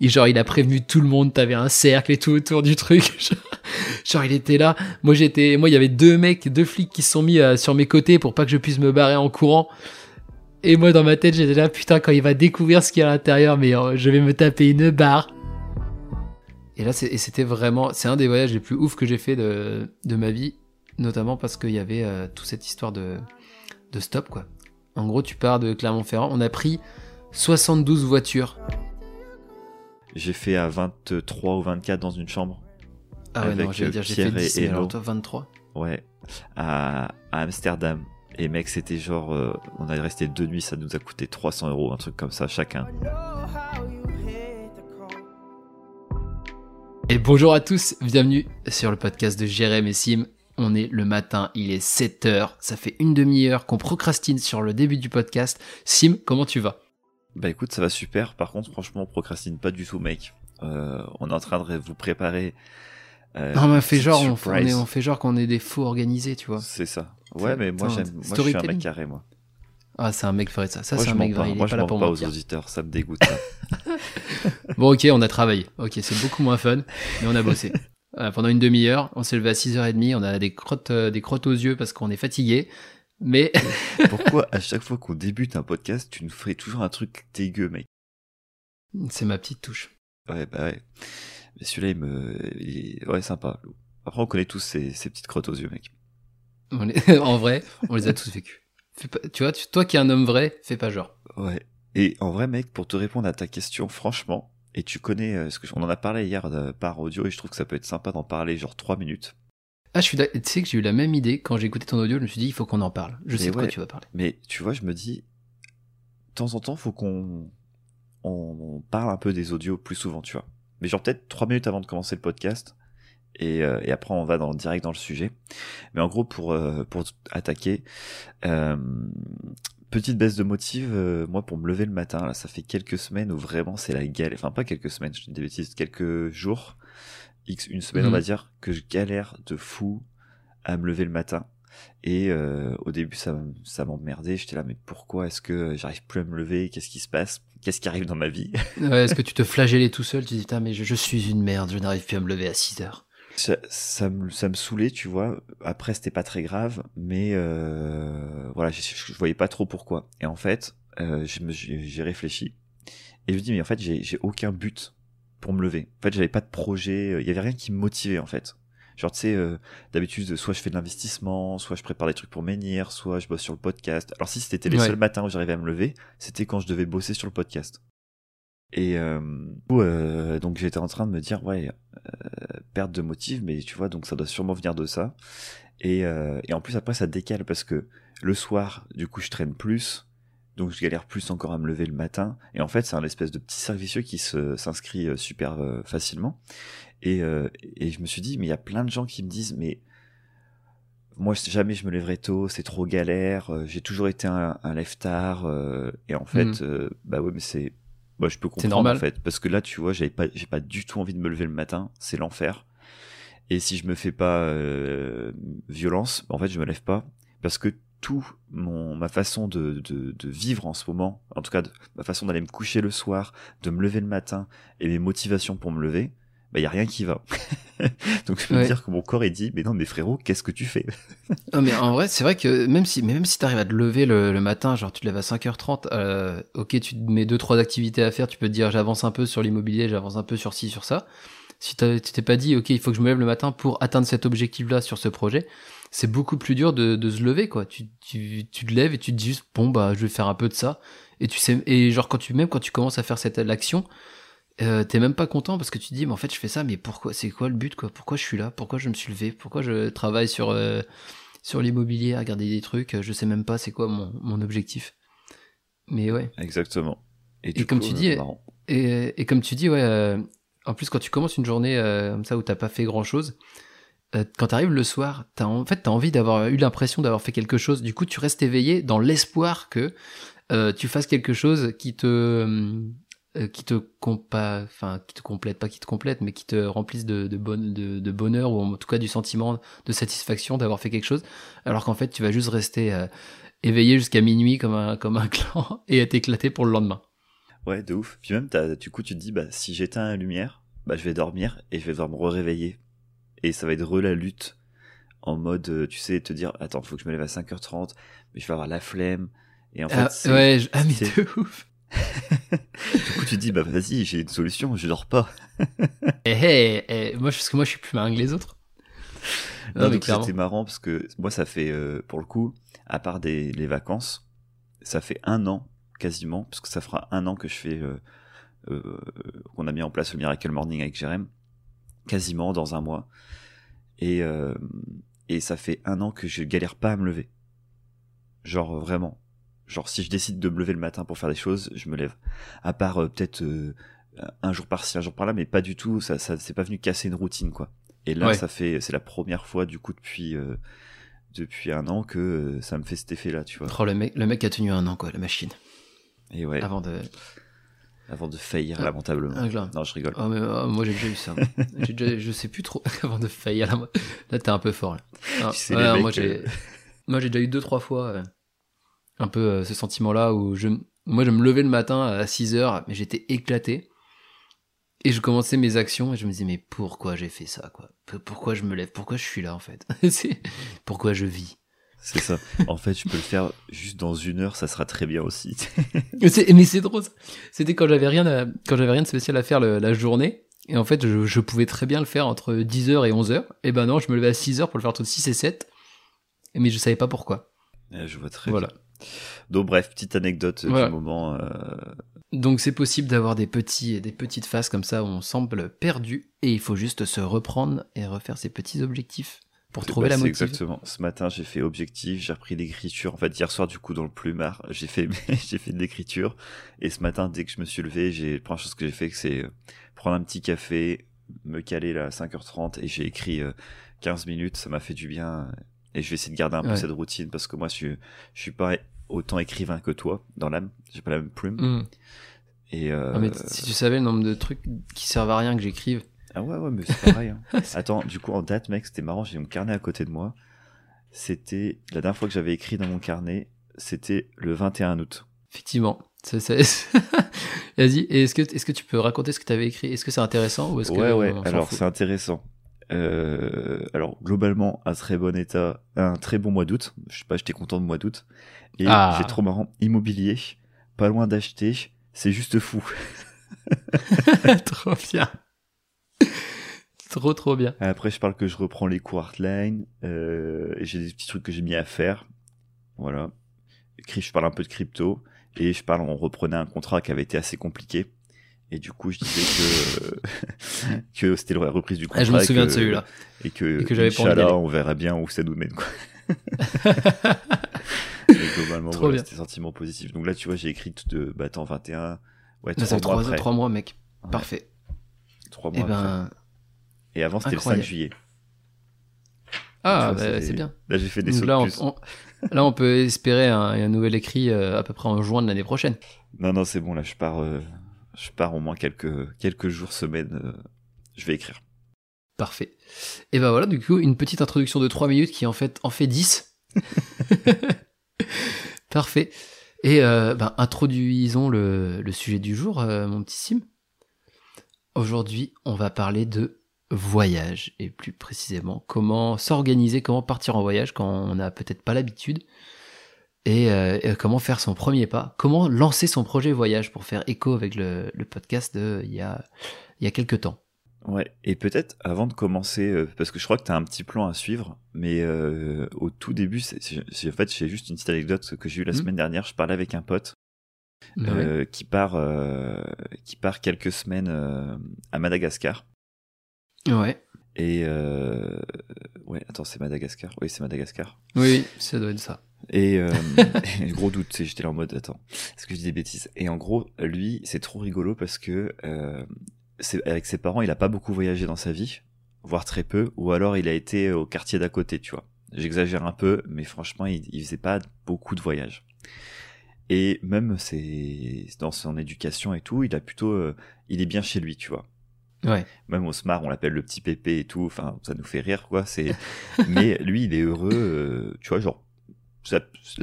Et genre, il a prévenu tout le monde, t'avais un cercle et tout autour du truc. genre, il était là. Moi, j'étais, moi, il y avait deux mecs, deux flics qui se sont mis euh, sur mes côtés pour pas que je puisse me barrer en courant. Et moi, dans ma tête, j'étais là, putain, quand il va découvrir ce qu'il y a à l'intérieur, mais euh, je vais me taper une barre. Et là, c'était vraiment, c'est un des voyages les plus ouf que j'ai fait de, de ma vie, notamment parce qu'il y avait euh, toute cette histoire de, de stop, quoi. En gros, tu pars de Clermont-Ferrand. On a pris 72 voitures. J'ai fait à 23 ou 24 dans une chambre. Ah ouais, non, j'allais dire, j'ai fait 10, et alors toi, 23 Ouais, à, Amsterdam. Et mec, c'était genre, euh, on a resté deux nuits, ça nous a coûté 300 euros, un truc comme ça chacun. Et bonjour à tous, bienvenue sur le podcast de Jérém et Sim. On est le matin, il est 7 heures, ça fait une demi-heure qu'on procrastine sur le début du podcast. Sim, comment tu vas? Bah écoute, ça va super. Par contre, franchement, on procrastine pas du tout, mec. Euh, on est en train de vous préparer. Euh, non, mais on fait genre, on, on, fait genre qu'on est des faux organisés, tu vois. C'est ça. Ouais, mais moi j'aime, moi je suis un mec carré, moi. Ah, c'est un mec qui ferait ça. Ça, c'est un mec vrai. Il moi, est je pas là pour pas aux auditeurs, ça me dégoûte. bon, ok, on a travaillé. Ok, c'est beaucoup moins fun, mais on a bossé. Euh, pendant une demi-heure. On s'est levé à 6h30, on a des crottes, des crottes aux yeux parce qu'on est fatigué. Mais. Pourquoi à chaque fois qu'on débute un podcast, tu nous ferais toujours un truc dégueu, mec? C'est ma petite touche. Ouais, bah ouais. Mais celui-là, il me. Il est... Ouais, sympa. Après, on connaît tous ces, ces petites crottes aux yeux, mec. en vrai, on les a tous vécus. Tu vois, toi qui es un homme vrai, fais pas genre. Ouais. Et en vrai, mec, pour te répondre à ta question, franchement, et tu connais, euh, ce que on en a parlé hier euh, par audio et je trouve que ça peut être sympa d'en parler genre 3 minutes. Ah, je suis tu sais que j'ai eu la même idée quand j'ai écouté ton audio, je me suis dit il faut qu'on en parle. Je sais de quoi tu vas parler. Mais tu vois, je me dis de temps en temps, faut qu'on on, parle un peu des audios plus souvent, tu vois. Mais genre peut-être 3 minutes avant de commencer le podcast et, euh, et après on va dans direct dans le sujet. Mais en gros pour pour attaquer petite baisse de motive, euh, moi pour me lever le matin, là, ça fait quelques semaines où vraiment c'est la galère. Enfin pas quelques semaines, je dis des bêtises, quelques jours, x une semaine on va mhm. dire, que je galère de fou à me lever le matin. Et euh, au début ça, ça m'emmerdait, j'étais là mais pourquoi est-ce que j'arrive plus à me lever, qu'est-ce qui se passe, qu'est-ce qui arrive dans ma vie? Ouais, Est-ce que tu te flagellais tout seul, tu dis mais je, je suis une merde, je n'arrive plus à me lever à 6 heures ça, ça, me, ça me saoulait, tu vois. Après, c'était pas très grave, mais euh, voilà, je, je, voyais pas trop pourquoi. Et en fait, euh, j'ai réfléchi et je me dis mais en fait, j'ai aucun but pour me lever. En fait, j'avais pas de projet, euh, il y avait rien qui me motivait en fait. Genre, tu sais, euh, d'habitude, soit je fais de l'investissement, soit je prépare des trucs pour menhir, soit je bosse sur le podcast. Alors, si c'était les seuls matins où j'arrivais à me lever, c'était quand je devais bosser sur le podcast. Et euh, euh, donc j'étais en train de me dire ouais euh, perte de motive mais tu vois donc ça doit sûrement venir de ça et, euh, et en plus après ça décale parce que le soir du coup je traîne plus donc je galère plus encore à me lever le matin et en fait c'est un espèce de petit servicieux qui se s'inscrit euh, super euh, facilement et, et je me suis dit mais il y a plein de gens qui me disent mais moi jamais je me lèverai tôt c'est trop galère j'ai toujours été un, un lève tard et en fait mmh. bah ouais mais c'est moi, je peux comprendre normal. en fait, parce que là, tu vois, j'avais pas, j'ai pas du tout envie de me lever le matin, c'est l'enfer. Et si je me fais pas euh, violence, en fait, je me lève pas, parce que tout mon ma façon de, de, de vivre en ce moment, en tout cas ma façon d'aller me coucher le soir, de me lever le matin et mes motivations pour me lever, bah y a rien qui va. Donc je peux dire que mon corps est dit mais non mais frérot qu'est-ce que tu fais? Non mais en vrai c'est vrai que même si même si t'arrives à te lever le, matin genre tu te lèves à 5h30 euh, ok tu te mets deux trois activités à faire tu peux te dire j'avance un peu sur l'immobilier j'avance un peu sur ci sur ça si tu t'es pas dit ok il faut que je me lève le matin pour atteindre cet objectif là sur ce projet c'est beaucoup plus dur de, de se lever quoi. Tu, tu, tu te lèves et tu te dis juste bon bah je vais faire un peu de ça. Et tu sais et genre quand tu même quand tu commences à faire cette l'action euh, t'es même pas content parce que tu te dis mais en fait je fais ça mais pourquoi c'est quoi le but quoi? Pourquoi je suis là? Pourquoi je me suis levé? Pourquoi je travaille sur euh, sur l'immobilier à regarder des trucs? Je sais même pas c'est quoi mon, mon objectif. Mais ouais. Exactement. Et, comme tu dis et, et, comme tu dis ouais euh, en plus quand tu commences une journée euh, comme ça où t'as pas fait grand chose quand t'arrives le soir t'as en fait t'as envie d'avoir eu l'impression d'avoir fait quelque chose du coup tu restes éveillé dans l'espoir que tu fasses quelque chose qui te euh, qui te enfin qui te complète, pas qui te complète, mais qui te remplissent de, bonheur ou en tout cas du sentiment de satisfaction d'avoir fait quelque chose, alors qu'en fait tu vas juste rester euh, éveillé jusqu'à minuit comme un comme clan et être éclaté pour le lendemain. Ouais, de ouf. Puis même, du coup, tu te dis, bah, si j'éteins la lumière, bah, je vais dormir et je vais devoir me réveiller Et ça va être re la lutte en mode, euh, tu sais, te dire, attends, faut que je me lève à 5h30, mais je vais avoir la flemme. Et en fait, Ah, c'est- ouais, je- ah, mais de ouf. du coup, tu te dis, bah, vas-y, j'ai une solution, je dors pas. Eh, eh, eh, moi, parce que moi, je suis plus malin que les autres. Non, Non, c'était marrant parce que moi, ça fait, euh, pour le coup, à part des, les vacances, ça fait un an quasiment, parce que ça fera un an que je fais, euh, euh, qu'on a mis en place le Miracle Morning avec Jérém, quasiment dans un mois. Et, euh, et ça fait un an que je galère pas à me lever. Genre vraiment. Genre si je décide de me lever le matin pour faire des choses, je me lève. À part euh, peut-être euh, un jour par-ci, un jour par-là, mais pas du tout. Ça, ça c'est pas venu casser une routine quoi. Et là, Ouais. ça fait, c'est la première fois du coup depuis euh, depuis un an que ça me fait cet effet-là, tu vois. Oh, le mec, le mec a tenu un an, quoi, la machine. Et ouais, Avant de. avant de faillir Ah, lamentablement. Ah, là. Non, je rigole. Oh, mais, oh, moi j'ai déjà eu ça. déjà, je sais plus trop avant de faillir. Là, là t'es un peu fort. Là. Ah, Tu sais, ouais, les non, mecs, moi j'ai, euh, moi j'ai déjà eu deux trois fois euh, un peu euh, ce sentiment-là où je, moi je me levais le matin à 6 heures, mais j'étais éclaté et je commençais mes actions et je me disais mais pourquoi j'ai fait ça quoi? Pourquoi je me lève? Pourquoi je suis là en fait? Pourquoi je vis? C'est ça. En fait, je peux le faire juste dans une heure, ça sera très bien aussi. Mais c'est, mais c'est trop ça. C'était quand j'avais rien à- quand j'avais rien de spécial à faire le- la journée. Et en fait, je, je pouvais très bien le faire entre 10h et 11h. Et ben non, je me levais à 6h pour le faire entre 6 et 7. Mais je savais pas pourquoi. Euh, je vois très Voilà. bien. Donc bref, petite anecdote Voilà. du moment. euh, Donc c'est possible d'avoir des petits, des petites phases comme ça où on semble perdu. Et il faut juste se reprendre et refaire ses petits objectifs pour trouver bah, la motive. Exactement. Ce matin, j'ai fait objectif, j'ai repris l'écriture. En fait, hier soir, du coup, dans le plumard, j'ai fait, j'ai fait de l'écriture. Et ce matin, dès que je me suis levé, j'ai, la première chose que j'ai fait, c'est euh, prendre un petit café, me caler là à 5h30 et j'ai écrit euh, 15 minutes. Ça m'a fait du bien. Et je vais essayer de garder un peu Ouais. cette routine parce que moi, je suis, je suis pas autant écrivain que toi dans l'âme. J'ai pas la même plume. Hum. Et, euh, Ah, mais si tu savais le nombre de trucs qui servent à rien que j'écrive. Ah ouais, ouais, mais c'est pareil. hein. Attends, du coup, en date, mec, c'était marrant, j'ai mon carnet à côté de moi. C'était, la dernière fois que j'avais écrit dans mon carnet, c'était le 21 août. Effectivement. Vas-y, est-ce que, est-ce que tu peux raconter ce que tu avais écrit? Est-ce que c'est intéressant ou est-ce que Ouais, ouais, on s'en alors c'est intéressant. Euh, alors, globalement, un très bon état, un très bon mois d'août. Je sais pas, j'étais content de mois d'août. Et Ah. j'ai trop marrant, immobilier, pas loin d'acheter, c'est juste fou. trop bien. trop trop bien. Après, je parle que je reprends les cours Artline, euh, et j'ai des petits trucs que j'ai mis à faire. Voilà. Je parle un peu de crypto, et je parle, on reprenait un contrat qui avait été assez compliqué. Et du coup, je disais que, que c'était la reprise du contrat. Ah, je me et souviens que- de celui-là. Et que, Et que j'avais pas on verra bien où ça nous mène, quoi. Mais globalement, Trop voilà, c'était sentiment positif. Donc là, tu vois, j'ai écrit tout de, bah, attends, 21, ouais, Ça trois fait mois trois, après. trois mois, mec. Ouais, Parfait. Trois Et mois après. ben. Et avant, c'était le 5 incroyable. juillet. Ah, bah, c'est bien. Là, j'ai fait des sauts là, de on, là, on peut espérer un, un nouvel écrit euh, à peu près en juin de l'année prochaine. Non, non, c'est bon, là, je pars, euh, je pars au moins quelques, quelques jours, semaines, euh, je vais écrire. Parfait. Et ben voilà, du coup, une petite introduction de 3 minutes qui en fait en fait 10. Parfait. Et ben, introduisons le, le sujet du jour, mon petit Sim. Aujourd'hui, on va parler de voyage, et plus précisément, comment s'organiser, comment partir en voyage quand on n'a peut-être pas l'habitude, et, euh, et comment faire son premier pas, comment lancer son projet voyage pour faire écho avec le, le podcast de il y a, il y a quelques temps. Ouais, et peut-être avant de commencer, euh, parce que je crois que tu as un petit plan à suivre, mais euh, au tout début, c'est, en fait, j'ai juste une petite anecdote que j'ai eue la Mhm. semaine dernière. Je parlais avec un pote Ouais. euh, qui part, qui part quelques semaines à Madagascar. Ouais. Et euh, ouais, attends, c'est Madagascar. Oui, c'est Madagascar. Oui, ça doit être ça. Et euh, gros doute, j'étais là en mode attends, est-ce que je dis des bêtises? Et en gros, lui, c'est trop rigolo parce que euh, avec ses parents, il a pas beaucoup voyagé dans sa vie, voire très peu, ou alors il a été au quartier d'à côté, tu vois. J'exagère un peu, mais franchement, il, il faisait pas beaucoup de voyages. Et même c'est dans son éducation et tout, il a plutôt, euh, il est bien chez lui, tu vois Ouais. même au smart on l'appelle le petit pépé et tout enfin ça nous fait rire quoi c'est mais lui il est heureux euh, tu vois genre ça,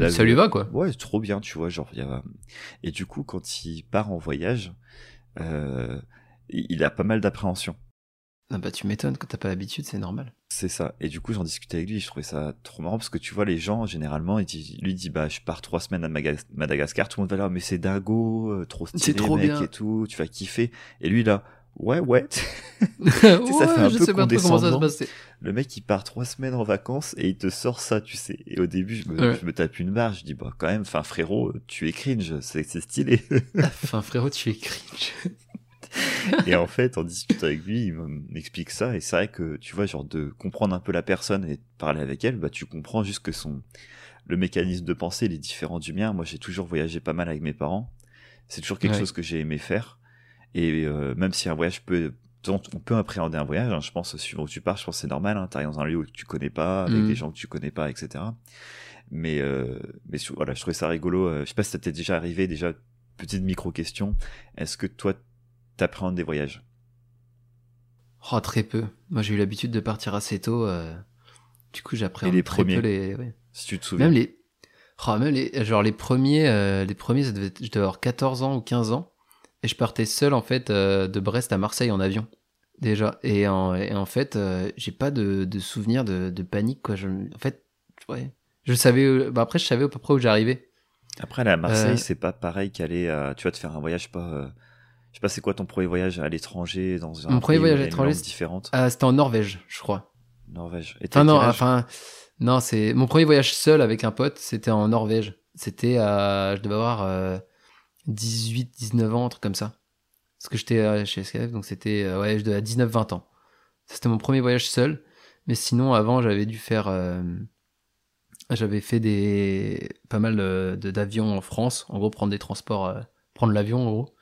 ça lui va quoi. Ouais, c'est trop bien, tu vois, genre il y a... et du coup quand il part en voyage, euh, il a pas mal d'appréhension. Ah bah tu m'étonnes quand t'as pas l'habitude, c'est normal. C'est ça. Et du coup, j'en discutais avec lui, je trouvais ça trop marrant parce que tu vois, les gens, généralement, il dit, lui dit, bah, je pars trois semaines à Madagascar, tout le monde va là, mais c'est dingo, euh, trop stylé, trop mec, bien. et tout, tu vas kiffer. Et lui, là, ouais, ouais. ouais ça fait un je peu sais pas trop comment ça se. Le mec, il part trois semaines en vacances et il te sort ça, tu sais. Et au début, je me, je me tape une barre, je dis, bah, quand même, enfin, frérot, tu es cringe, c'est stylé. Enfin, frérot, tu es cringe et en fait, en discutant avec lui, il m'explique ça. Et c'est vrai que, tu vois, genre de comprendre un peu la personne et de parler avec elle, bah, tu comprends juste que son, le mécanisme de pensée, il est différent du mien. Moi, j'ai toujours voyagé pas mal avec mes parents. C'est toujours quelque chose que j'ai aimé faire. Et euh, même si un voyage peut, on peut appréhender un voyage, hein, je pense, suivant où tu pars, je pense que c'est normal. Hein, T'arrives dans un lieu où tu connais pas, avec mm. des gens que tu connais pas, etc. Mais, euh, mais voilà, je trouvais ça rigolo. Euh, je sais pas si ça t'est déjà arrivé, déjà, petite micro question. Est-ce que toi, t'appréhendes des voyages? Oh, très peu. Moi, j'ai eu l'habitude de partir assez tôt. Euh... Du coup, j'appréhende les très premiers, peu les. Ouais. Si tu te souviens. Même les. Oh, même les. Genre, les premiers, euh, les premiers, ça devait... je devais avoir 14 ans ou 15 ans. Et je partais seul, en fait, euh, de Brest à Marseille en avion. Déjà. Et en, et en fait, euh, j'ai pas de, de souvenir de, de, panique, quoi. Je... En fait, ouais. Je savais. Bah, après, je savais à peu près où j'arrivais. Après, aller à Marseille, c'est pas pareil qu'aller à. Tu vas te faire un voyage pas je sais pas, c'est quoi ton premier voyage à l'étranger dans un Mon premier voyage à l'étranger, différente? Ah, c'était en Norvège, je crois. Norvège. Et enfin non, enfin non, c'est mon premier voyage seul avec un pote, c'était en Norvège. C'était à, je devais avoir 18, 19 ans, un truc comme ça. Parce que j'étais euh, chez SKF, donc c'était euh, ouais, je devais à 19, 20 ans. C'était mon premier voyage seul. Mais sinon, avant, j'avais dû faire, euh, j'avais fait des pas mal d'avions en France. En gros, prendre des transports, prendre l'avion en gros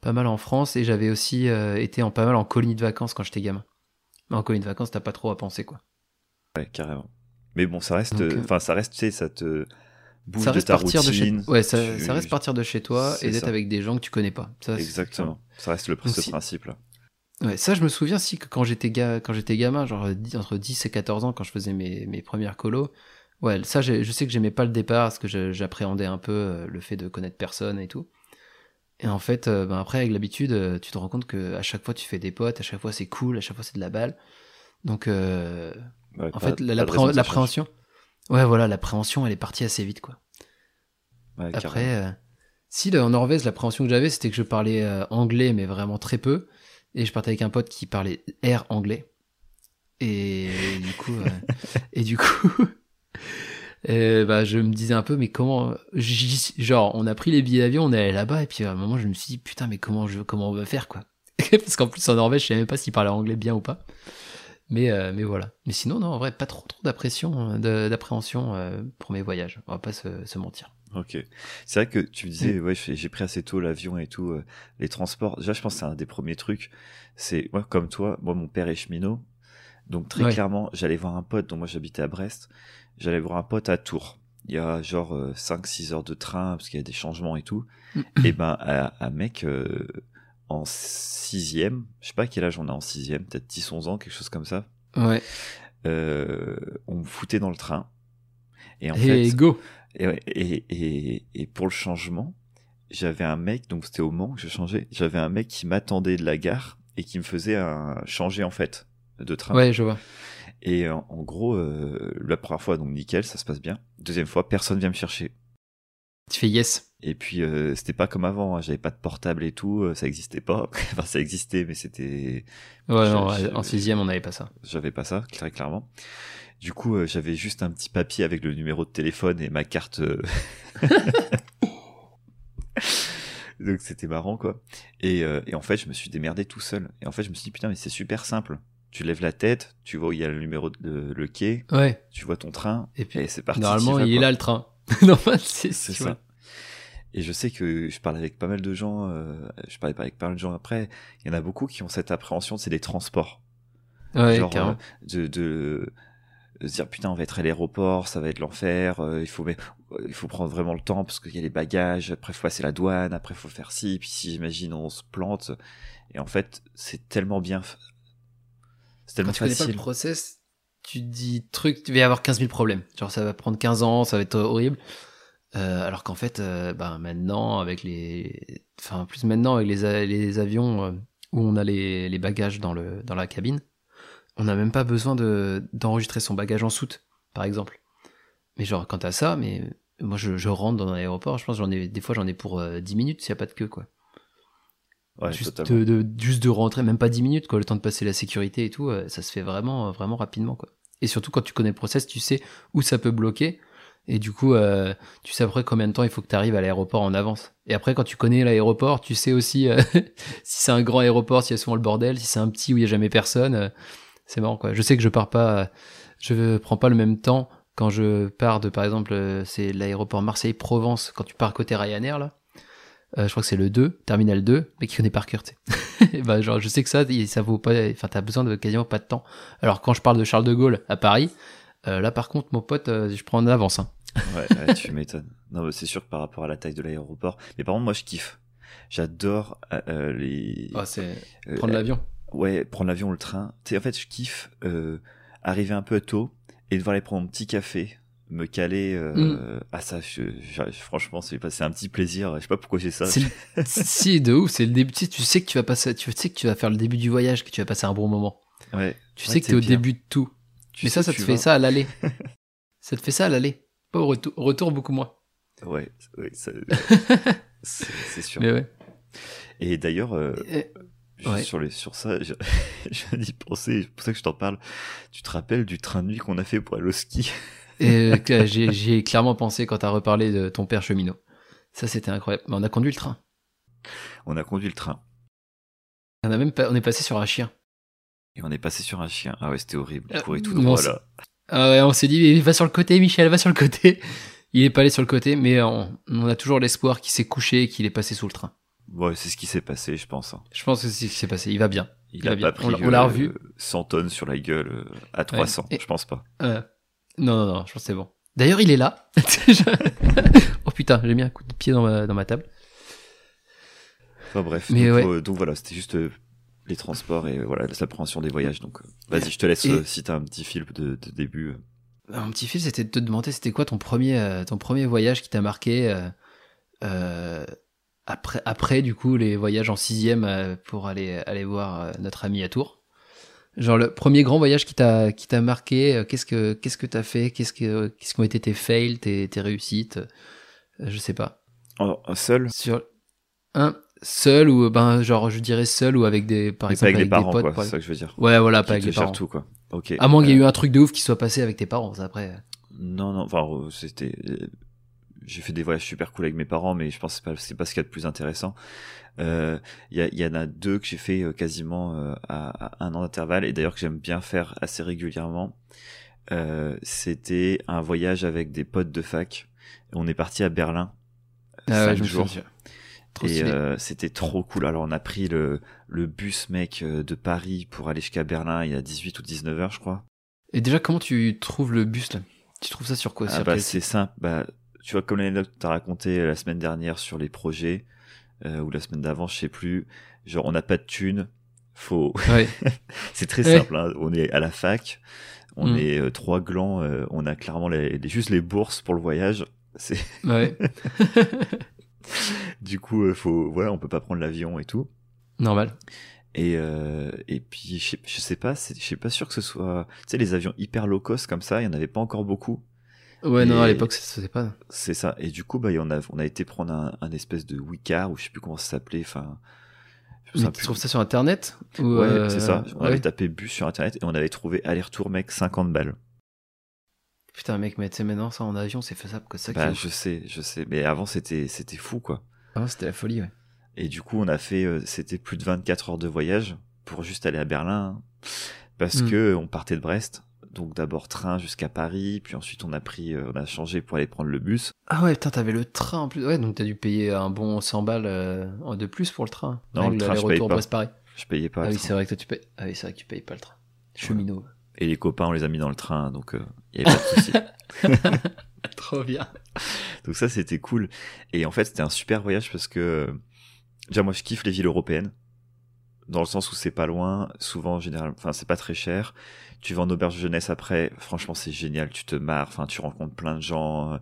pas mal en France et j'avais aussi euh, été en pas mal en colonie de vacances quand j'étais gamin. Mais en colonie de vacances, t'as pas trop à penser quoi. Ouais, carrément. Mais bon, ça reste, euh, enfin, ça reste, tu sais, ça te ça reste de ta partir routine. De chez... Ouais, ça, ça, reste partir de chez toi et d'être avec des gens que tu connais pas. Ça, Exactement. Ça reste le principe là. Ouais, ça, je me souviens si que quand j'étais ga... quand j'étais gamin, genre entre 10 et 14 ans, quand je faisais mes, mes premières colos, ouais, ça, je sais que j'aimais pas le départ parce que j'appréhendais un peu euh, le fait de connaître personne et tout. Et en fait, euh, ben après, avec l'habitude, euh, tu te rends compte que à chaque fois, tu fais des potes, à chaque fois, c'est cool, à chaque fois, c'est de la balle. Donc, euh, en fait, l'appréhension. Ouais, voilà, l'appréhension, elle est partie assez vite, quoi. après, si, en Norvège, l'appréhension que j'avais, c'était que je parlais anglais, mais vraiment très peu. Et je partais avec un pote qui parlait air anglais. Et du coup, et du coup, et bah, je me disais un peu, mais comment, genre, on a pris les billets d'avion, on est allé là-bas, et puis à un moment, je me suis dit, putain, mais comment, je, comment on va faire, quoi? Parce qu'en plus, en Norvège, je savais même pas s'ils parlaient anglais bien ou pas. Mais, euh, mais voilà. Mais sinon, non, en vrai, pas trop, trop d'appréhension, d'appréhension euh, pour mes voyages. On va pas se, se mentir. Ok. C'est vrai que tu me disais, mm. ouais, j'ai pris assez tôt l'avion et tout, euh, les transports. Déjà, je pense que c'est un des premiers trucs. C'est, moi, comme toi, moi, mon père est cheminot. Donc, très clairement, j'allais voir un pote dont moi j'habitais à Brest j'allais voir un pote à Tours. Il y a genre 5-6 euh, heures de train parce qu'il y a des changements et tout. et ben un mec euh, en sixième, je sais pas quel âge on a en sixième, peut-être 10-11 ans, quelque chose comme ça. Ouais. Euh, on me foutait dans le train. Et en fait, go. Et, et, et, et, pour le changement, j'avais un mec, donc c'était au Mans que je changeais, j'avais un mec qui m'attendait de la gare et qui me faisait un, changer en fait de train. Ouais, je vois. Et en, gros, euh, la première fois, donc nickel, ça se passe bien. Deuxième fois, personne vient me chercher. Tu fais yes. Et puis euh, c'était pas comme avant, hein. j'avais pas de portable et tout, euh, ça existait pas. enfin ça existait, mais c'était. Ouais, non, en sixième on n'avait pas ça. J'avais pas ça, très clairement. Du coup, j'avais juste un petit papier avec le numéro de téléphone et ma carte. Donc c'était marrant quoi. Et, et en fait, je me suis démerdé tout seul. Et en fait, je me suis dit putain, mais c'est super simple tu lèves la tête, tu vois où il y a le numéro de le quai, ouais. tu vois ton train, et puis c'est parti. Normalement, il est là le train. Normalement, c'est ça. Et je sais que je parle avec pas mal de gens, euh, je parlais avec pas mal de gens après, il y en a beaucoup qui ont cette appréhension, c'est des transports. Ouais, Genre, euh, de, de, de, se dire putain, on va être à l'aéroport, ça va être l'enfer, euh, il faut mais, il faut prendre vraiment le temps parce qu'il y a les bagages, après faut passer la douane, après faut faire ci, puis si j'imagine on se plante. Et en fait, c'est tellement bien c'est tellement Quand tu facile. connais pas le process, tu te dis truc, tu vas avoir 15 000 problèmes. Genre, ça va prendre 15 ans, ça va être horrible. Euh, alors qu'en fait, euh, ben maintenant, avec les. Enfin, plus maintenant, avec les, les avions euh, où on a les, les bagages dans, le, dans la cabine, on n'a même pas besoin de, d'enregistrer son bagage en soute, par exemple. Mais genre, quand t'as ça, mais moi, je, je rentre dans l'aéroport, je pense que j'en ai, des fois, j'en ai pour euh, 10 minutes s'il n'y a pas de queue, quoi. Ouais, juste, de, de- juste de rentrer, même pas 10 minutes, quoi, le temps de passer la sécurité et tout, euh, ça se fait vraiment, euh, vraiment rapidement, quoi. Et surtout, quand tu connais le process, tu sais où ça peut bloquer. Et du coup, euh, tu sais après combien de temps il faut que tu arrives à l'aéroport en avance. Et après, quand tu connais l'aéroport, tu sais aussi euh, si c'est un grand aéroport, s'il y a souvent le bordel, si c'est un petit où il y a jamais personne. euh, c'est marrant, quoi. Je sais que je pars pas, euh, je prends pas le même temps quand je pars de, par exemple, euh, c'est l'aéroport Marseille-Provence, quand tu pars côté Ryanair, là. Euh, je crois que c'est le 2, terminal 2, mais qui connaît par cœur, tu sais. Et bah, genre, je sais que ça, ça vaut pas, enfin, t'as besoin de quasiment pas de temps. Alors, quand je parle de Charles de Gaulle à Paris, euh, là, par contre, mon pote, euh, je prends en avance, hein. Ouais, ouais, tu m'étonnes. Non, mais c'est sûr que par rapport à la taille de l'aéroport. Mais par contre, moi, je kiffe. J'adore euh, euh, les. Ah, c'est prendre l'avion. Ouais, prendre l'avion ou le train. Tu sais, en fait, je kiffe euh, arriver un peu tôt et devoir aller prendre mon petit café, me caler. Euh, Mm. Ah ça, je, je- franchement, c'est un petit plaisir. Je sais pas pourquoi j'ai ça. C'est le- si, de ouf, c'est le début. Tu sais, tu sais que tu vas passer, tu sais que tu vas faire le début du voyage, que tu vas passer un bon moment. Ouais. Tu sais que t'es au début de tout. Tu Mais ça, ça te fait ça à l'aller. ça te fait ça à l'aller. Pas au retour, retour beaucoup moins. Ouais, ouais, ça- c'est sûr. Mais ouais. Et d'ailleurs, euh, ouais. sur, les, sur ça, je, je viens d'y penser, c'est pour ça que je t'en parle. Tu te rappelles du train de nuit qu'on a fait pour aller au ski? Et j'y ai clairement pensé quand t'as reparlé de ton père cheminot. Ça, c'était incroyable. Mais on a conduit le train. On a conduit le train On a même pas, on est passé sur un chien. et on est passé sur un chien. Ah ouais, c'était horrible. Il Euh, courait tout droit là. Ah ouais, on s'est dit, va sur le côté, Michel, va sur le côté. Il est pas allé sur le côté, mais on, on a toujours l'espoir qu'il s'est couché et qu'il est passé sous le train. Ouais, c'est ce qui s'est passé, je pense. hein. Je pense que c'est ce qui s'est passé. Il va bien. Il Il a va bien. pas pris On l'a- on l'a euh, revu. 100 tonnes sur la gueule euh, à 300, Et- je pense pas. Euh, non, non, non, je pense que c'est bon. D'ailleurs, il est là. Oh putain, j'ai mis un coup de pied dans ma, dans ma table. Enfin bref, Mais donc, ouais. euh, donc voilà, c'était juste euh, les transports et euh, voilà l'appréhension des voyages. Donc euh, vas-y, je te laisse Et- si t'as un petit film de, de début. Un petit fil, c'était de te demander, c'était quoi ton premier, ton premier voyage qui t'a marqué après, après, du coup, les voyages en sixième pour aller, aller voir notre ami à Tours. Genre le premier grand voyage qui t'a, qui t'a marqué, euh, qu'est-ce que, qu'est-ce que t'as fait, qu'est-ce que, qu'est-ce qu'ont été tes fails, tes, tes réussites, euh, je sais pas. En- en seul, Sur un seul ou ben genre je dirais seul ou avec des, par mais pas exemple avec parents, des potes. quoi. par C'est ça que je veux dire. Ouais, voilà, pas Qui avec te les parents. tout, quoi. Ok. À moins qu'il y ait eu un truc de ouf qui soit passé avec tes parents, après. Non, non, enfin, euh, c'était. Euh, J'ai fait des voyages super cool avec mes parents, mais je pense que c'est pas, c'est pas ce qu'il y a de plus intéressant. Euh, Il y, a- il y en a deux que j'ai fait euh, quasiment euh, à, à un an d'intervalle, et d'ailleurs que j'aime bien faire assez régulièrement. Euh, C'était un voyage avec des potes de fac. On est parti à Berlin. Ah ouais, jours. Trop Et euh, c'était trop cool. Alors on a pris le, le bus mec euh, de Paris pour aller jusqu'à Berlin il y a 18 ou 19 heures je crois. Et déjà, comment tu trouves le bus là? Tu trouves ça sur quoi? Ah bah c'est simple. Bah, tu vois comme l'anecdote que t'as raconté la semaine dernière sur les projets euh, ou la semaine d'avant je sais plus. Genre on n'a pas de thunes. Faut. Ouais. c'est très Ouais. simple. hein. On est à la fac. On Mm. est euh, trois glands. euh, on a clairement les, les- juste les bourses pour le voyage. C'est ouais. du coup euh, faut voilà on peut pas prendre l'avion et tout. Normal. Et, euh, et puis, je sais, je sais pas, je suis pas sûr que ce soit. Tu sais, les avions hyper low cost comme ça, il y en avait pas encore beaucoup. Ouais, non, à l'époque, ça se faisait pas. C'est ça. Et du coup, bah, on a, on a été prendre un, un espèce de Wicar, ou je sais plus comment ça s'appelait. Enfin. Mais tu trouves ça sur internet ou, Ouais, euh, c'est ça. On ouais. avait tapé bus sur internet et on avait trouvé aller-retour, mec, 50 balles. Putain, mec, mais tu sais, maintenant, ça en avion, c'est faisable que ça. Bah, je sais, je sais. Mais avant, c'était, c'était fou, quoi. Ah, c'était la folie, ouais. Et du coup, on a fait, euh, c'était plus de 24 heures de voyage pour juste aller à Berlin, hein. parce Mm. que on partait de Brest. Donc d'abord train jusqu'à Paris, puis ensuite on a pris, euh, on a changé pour aller prendre le bus. Ah ouais, putain, t'avais le train en plus. Ouais, donc t'as dû payer un bon 100 balles euh, de plus pour le train. Non, Avec le train, je paye pas. Brest-Paris. Je payais pas. Ah oui, c'est vrai que toi, tu payes. Ah oui, c'est vrai que tu payes pas le train. Cheminot. Et les copains, on les a mis dans le train, donc il y avait pas de souci. Trop bien. donc ça, c'était cool. Et en fait, c'était un super voyage parce que déjà moi, je kiffe les villes européennes. Dans le sens où c'est pas loin, souvent général, enfin c'est pas très cher. Tu vas en auberge jeunesse après, franchement c'est génial, tu te marres, enfin tu rencontres plein de gens.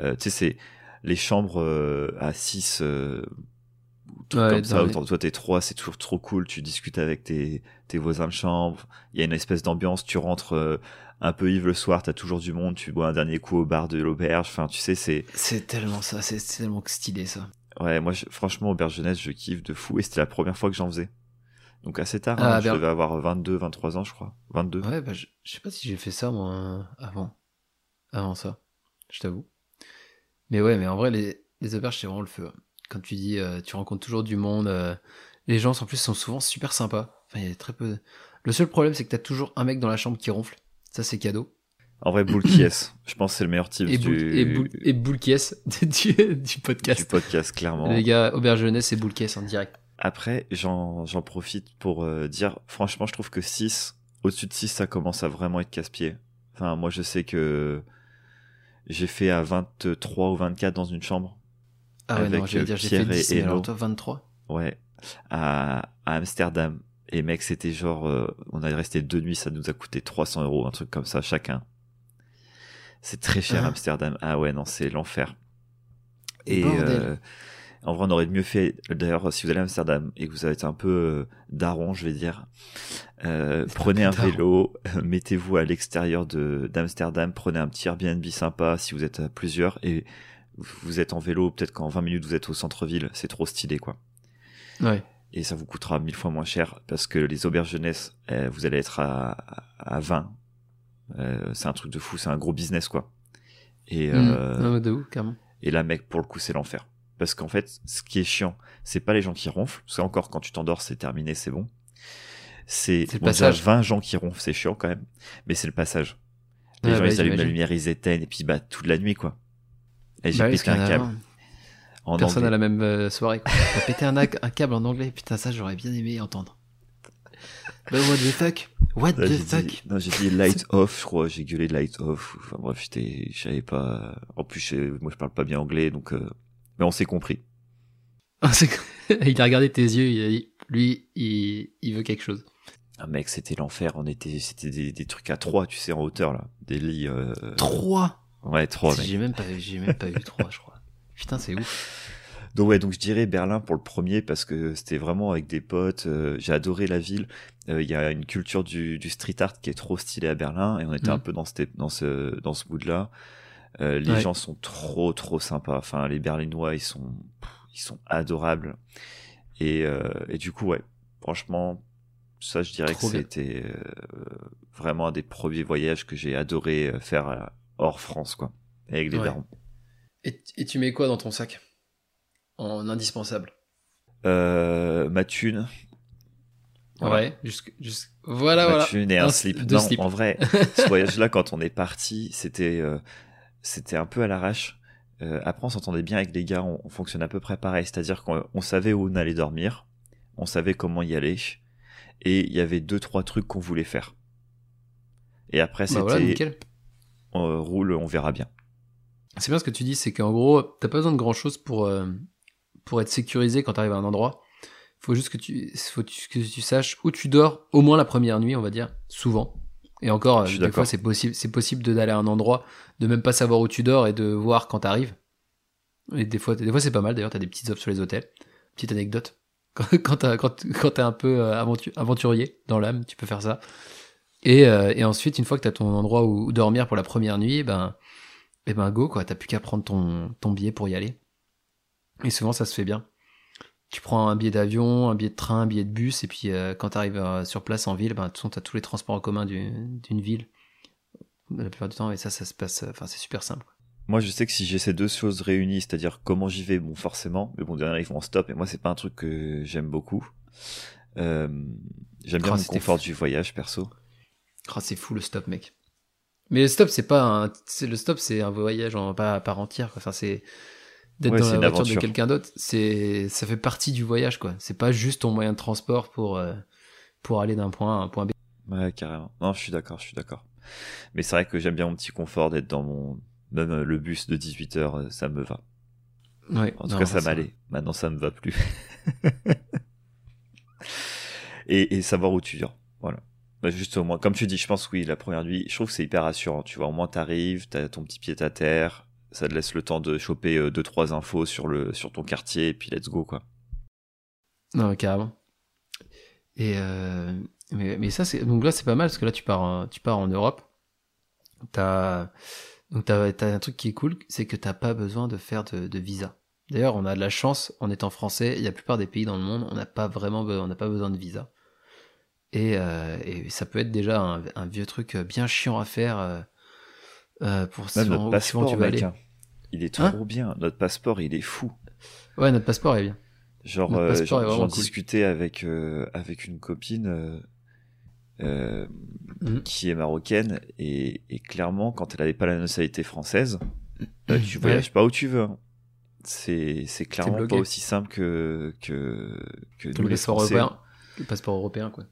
Euh, tu sais c'est les chambres euh, à 6 euh, comme ça, toi t'es 3, c'est toujours trop cool, tu discutes avec tes, tes voisins de chambre, il y a une espèce d'ambiance, tu rentres euh, un peu ivre le soir, t'as toujours du monde, tu bois un dernier coup au bar de l'auberge, enfin tu sais c'est... C'est tellement ça, c'est tellement stylé ça. Ouais, moi franchement auberge jeunesse je kiffe de fou et c'était la première fois que j'en faisais. Donc assez tard, ah, hein, je devais avoir 22, 23 ans je crois, 22. Ouais, bah je, sais pas si j'ai fait ça moi avant, avant ça, je t'avoue. Mais ouais, mais en vrai les, les auberges c'est vraiment le feu. Quand tu dis euh, tu rencontres toujours du monde, euh, les gens en plus sont souvent super sympas. Enfin, il y a très peu... Le seul problème c'est que t'as toujours un mec dans la chambre qui ronfle. Ça c'est cadeau. En vrai, Boule qui est. Je pense que c'est le meilleur type et du... et, boule, et Boule qui est du, du, podcast. Du podcast, clairement. Les gars, Auberge Jeunesse et Boule qui est en direct. Après, j'en profite pour euh, dire, franchement, je trouve que 6, au-dessus de 6, ça commence à vraiment être casse-pied. Enfin, moi, je sais que j'ai fait à 23 ou 24 dans une chambre. Ah ouais, non, j'allais dire, j'ai fait 10, et alors toi, 23 Ouais, à, à Amsterdam. Et mec, c'était genre, euh, on a resté deux nuits, ça nous a coûté 300 euros, un truc comme ça chacun. C'est très cher ah. Amsterdam. Ah ouais, non, c'est l'enfer. Et euh, en vrai, on aurait mieux fait. D'ailleurs, si vous allez à Amsterdam et que vous avez été un peu euh, daron, je vais dire, euh, prenez un vélo, mettez-vous à l'extérieur de d'Amsterdam, prenez un petit Airbnb sympa si vous êtes à plusieurs et vous êtes en vélo. Peut-être qu'en 20 minutes vous êtes au centre-ville. C'est trop stylé, quoi. Ouais. Et ça vous coûtera mille fois moins cher parce que les auberges jeunesse, eh, vous allez être à, à 20 euh, c'est un truc de fou, c'est un gros business quoi. Et mm. euh, de où, Et là, mec, pour le coup, c'est l'enfer. Parce qu'en fait, ce qui est chiant, c'est pas les gens qui ronflent. C'est encore quand tu t'endors, c'est terminé, c'est bon. C'est le passage. 20 gens qui ronflent, c'est chiant quand même. Mais c'est le passage. Les gens, ils allument la lumière, ils éteignent, et puis bah toute la nuit quoi. Et j'ai bah pété un câble. En Personne à la même euh, soirée. Quoi. pété un, un câble en anglais. Putain, ça, j'aurais bien aimé entendre. Bah, what the fuck? What the fuck? Non, j'ai dit light off, je crois. J'ai gueulé light off. Enfin bref, j'étais, je savais pas. En plus, moi, je parle pas bien anglais, donc. Euh... Mais on s'est compris. il a regardé tes yeux. Il a dit, lui, il, il veut quelque chose. Ah mec, c'était l'enfer. On était, c'était des, des, trucs à trois, tu sais, en hauteur là, des lits. Euh... Trois? Ouais, trois. J'ai même pas, j'ai même pas eu trois, je crois. Putain, c'est ouf. Donc ouais, donc je dirais Berlin pour le premier parce que c'était vraiment avec des potes. Euh, j'ai adoré la ville. Euh, il y a une culture du, du, street art qui est trop stylée à Berlin et on était un mm. peu dans ce dans ce dans ce mood-là. Euh, les gens sont trop trop sympas. Enfin, les Berlinois, ils sont ils sont adorables. Et, et du coup, ouais, franchement, ça, je dirais que c'était vraiment un des premiers voyages que j'ai adoré faire hors France, quoi, avec les ouais. Et, et tu mets quoi dans ton sac? En indispensable? Euh, Ma thune. Ouais, juste, voilà, ma thune et un, slip. Non, en vrai, ce voyage-là, quand on est parti, c'était, euh, c'était un peu à l'arrache. Euh, après, on s'entendait bien avec les gars, on, on fonctionne à peu près pareil, c'est-à-dire qu'on savait où on allait dormir, on savait comment y aller, et il y avait deux trois trucs qu'on voulait faire. Et après, bah c'était, on roule, on verra bien. C'est bien ce que tu dis, c'est qu'en gros, t'as pas besoin de grand chose pour euh, pour être sécurisé quand tu arrives à un endroit. Faut juste que tu, faut que tu saches où tu dors au moins la première nuit, on va dire, souvent. Et encore, des fois, c'est possible, c'est possible d'aller à un endroit, de même pas savoir où tu dors et de voir quand t'arrives. Et des fois, des fois, c'est pas mal. D'ailleurs, t'as des petites offres sur les hôtels. Petite anecdote. Quand, quand, quand, t'es un peu euh, aventurier dans l'âme, tu peux faire ça. Et, euh, et ensuite, une fois que t'as ton endroit où, dormir pour la première nuit, ben, et eh ben go quoi. T'as plus qu'à prendre ton, ton billet pour y aller. Et souvent, ça se fait bien. Tu prends un billet d'avion, un billet de train, un billet de bus, et puis euh, quand tu arrives euh, sur place en ville, ben, de toute façon, tu as tous les transports en commun d'une ville. La plupart du temps, et ça, ça se passe. Enfin, c'est super simple. Moi, je sais que si j'ai ces deux choses réunies, c'est-à-dire comment j'y vais, bon, forcément, mais bon, derrière, ils vont en stop, et moi, c'est pas un truc que j'aime beaucoup. Euh, j'aime bien le confort du voyage, perso. Oh, c'est fou le stop, mec. Mais le stop, c'est pas un, le stop, c'est un voyage en pas à part entière. Enfin, c'est, d'être dans la voiture de quelqu'un d'autre, c'est ça fait partie du voyage quoi. C'est pas juste ton moyen de transport pour euh, pour aller d'un point A à un point B. Ouais, carrément. Non, je suis d'accord, je suis d'accord. Mais c'est vrai que j'aime bien mon petit confort d'être dans mon même euh, le bus de 18 heures, euh, ça me va. Ouais, en tout cas, ça m'allait. Maintenant, ça me va plus. et, et savoir où tu viens. Voilà. Bah, juste au moins, comme tu dis, je pense oui, la première nuit, je trouve que c'est hyper rassurant. Tu vois, au moins t'arrives, t'as ton petit pied à terre, ça te laisse le temps de choper euh, deux trois infos sur le sur ton quartier et puis let's go quoi. Non, carrément. Et euh, mais, mais ça c'est donc là c'est pas mal parce que là tu pars en, tu pars en Europe. T'as donc t'as as un truc qui est cool, c'est que t'as pas besoin de faire de, de visa. D'ailleurs, on a de la chance en étant français. Il y a la plupart des pays dans le monde, on n'a pas vraiment, on n'a pas besoin de visa. Et, euh, et, ça peut être déjà un, un, vieux truc bien chiant à faire euh, euh pour Même passeport, tu vas aller. Hein. Il est trop hein bien. Notre passeport, il est fou. Ouais, notre passeport est bien. Genre, euh, j'en cool. discutais avec euh, avec une copine euh, mmh. qui est marocaine et, et, clairement, quand elle n'avait pas la nationalité française, mmh. tu voyages ouais. pas où tu veux. Hein. C'est c'est clairement pas aussi simple que que que nous, le les Français. Européen, le passeport européen quoi.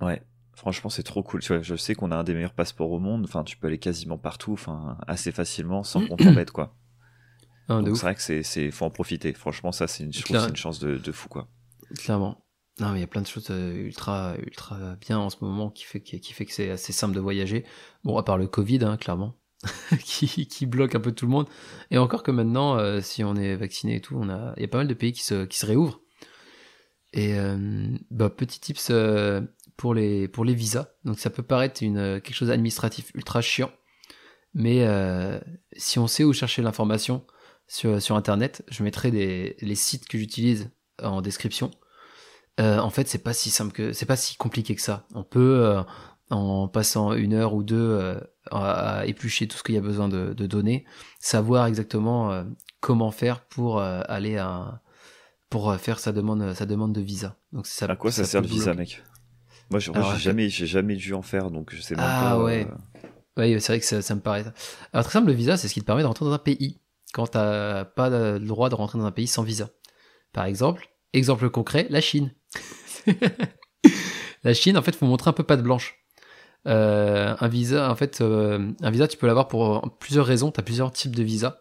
Ouais. Franchement, c'est trop cool. Tu vois, je sais qu'on a un des meilleurs passeports au monde. Enfin, tu peux aller quasiment partout, enfin, assez facilement, sans qu'on t'embête, quoi. Ah, Donc c'est vrai que c'est, c'est, faut en profiter. Franchement, ça, c'est une, je trouve, c'est une chance de, de fou, quoi. Clairement. Non, mais il y a plein de choses euh, ultra, ultra bien en ce moment qui fait, qui, qui fait que c'est assez simple de voyager. Bon, à part le Covid, hein, clairement, qui, qui bloque un peu tout le monde. Et encore que maintenant, euh, si on est vacciné et tout, on a, il y a pas mal de pays qui se, qui se réouvrent. Et euh, bah, petit tips euh, pour les, pour les visas. Donc ça peut paraître une, quelque chose d'administratif ultra chiant, mais euh, si on sait où chercher l'information sur, sur Internet, je mettrai des, les sites que j'utilise en description. Euh, en fait, c'est pas si simple que, c'est pas si compliqué que ça. On peut, euh, en passant une heure ou deux euh, à, à, éplucher tout ce qu'il y a besoin de, de données, savoir exactement euh, comment faire pour aller à pour faire sa demande sa demande de visa. Donc ça. À quoi ça, ça sert le visa, mec? Moi, j'ai jamais, j'ai jamais dû en faire, donc je sais même ah, pas. ouais. Euh... Ouais, c'est vrai que ça, ça, me paraît. Alors très simple, le visa, c'est ce qui te permet de rentrer dans un pays quand t'as pas le droit de rentrer dans un pays sans visa. Par exemple, exemple concret, la Chine. la Chine, en fait, faut montrer un peu patte blanche. Euh, un visa, en fait, euh, un visa, tu peux l'avoir pour plusieurs raisons. T'as plusieurs types de visas.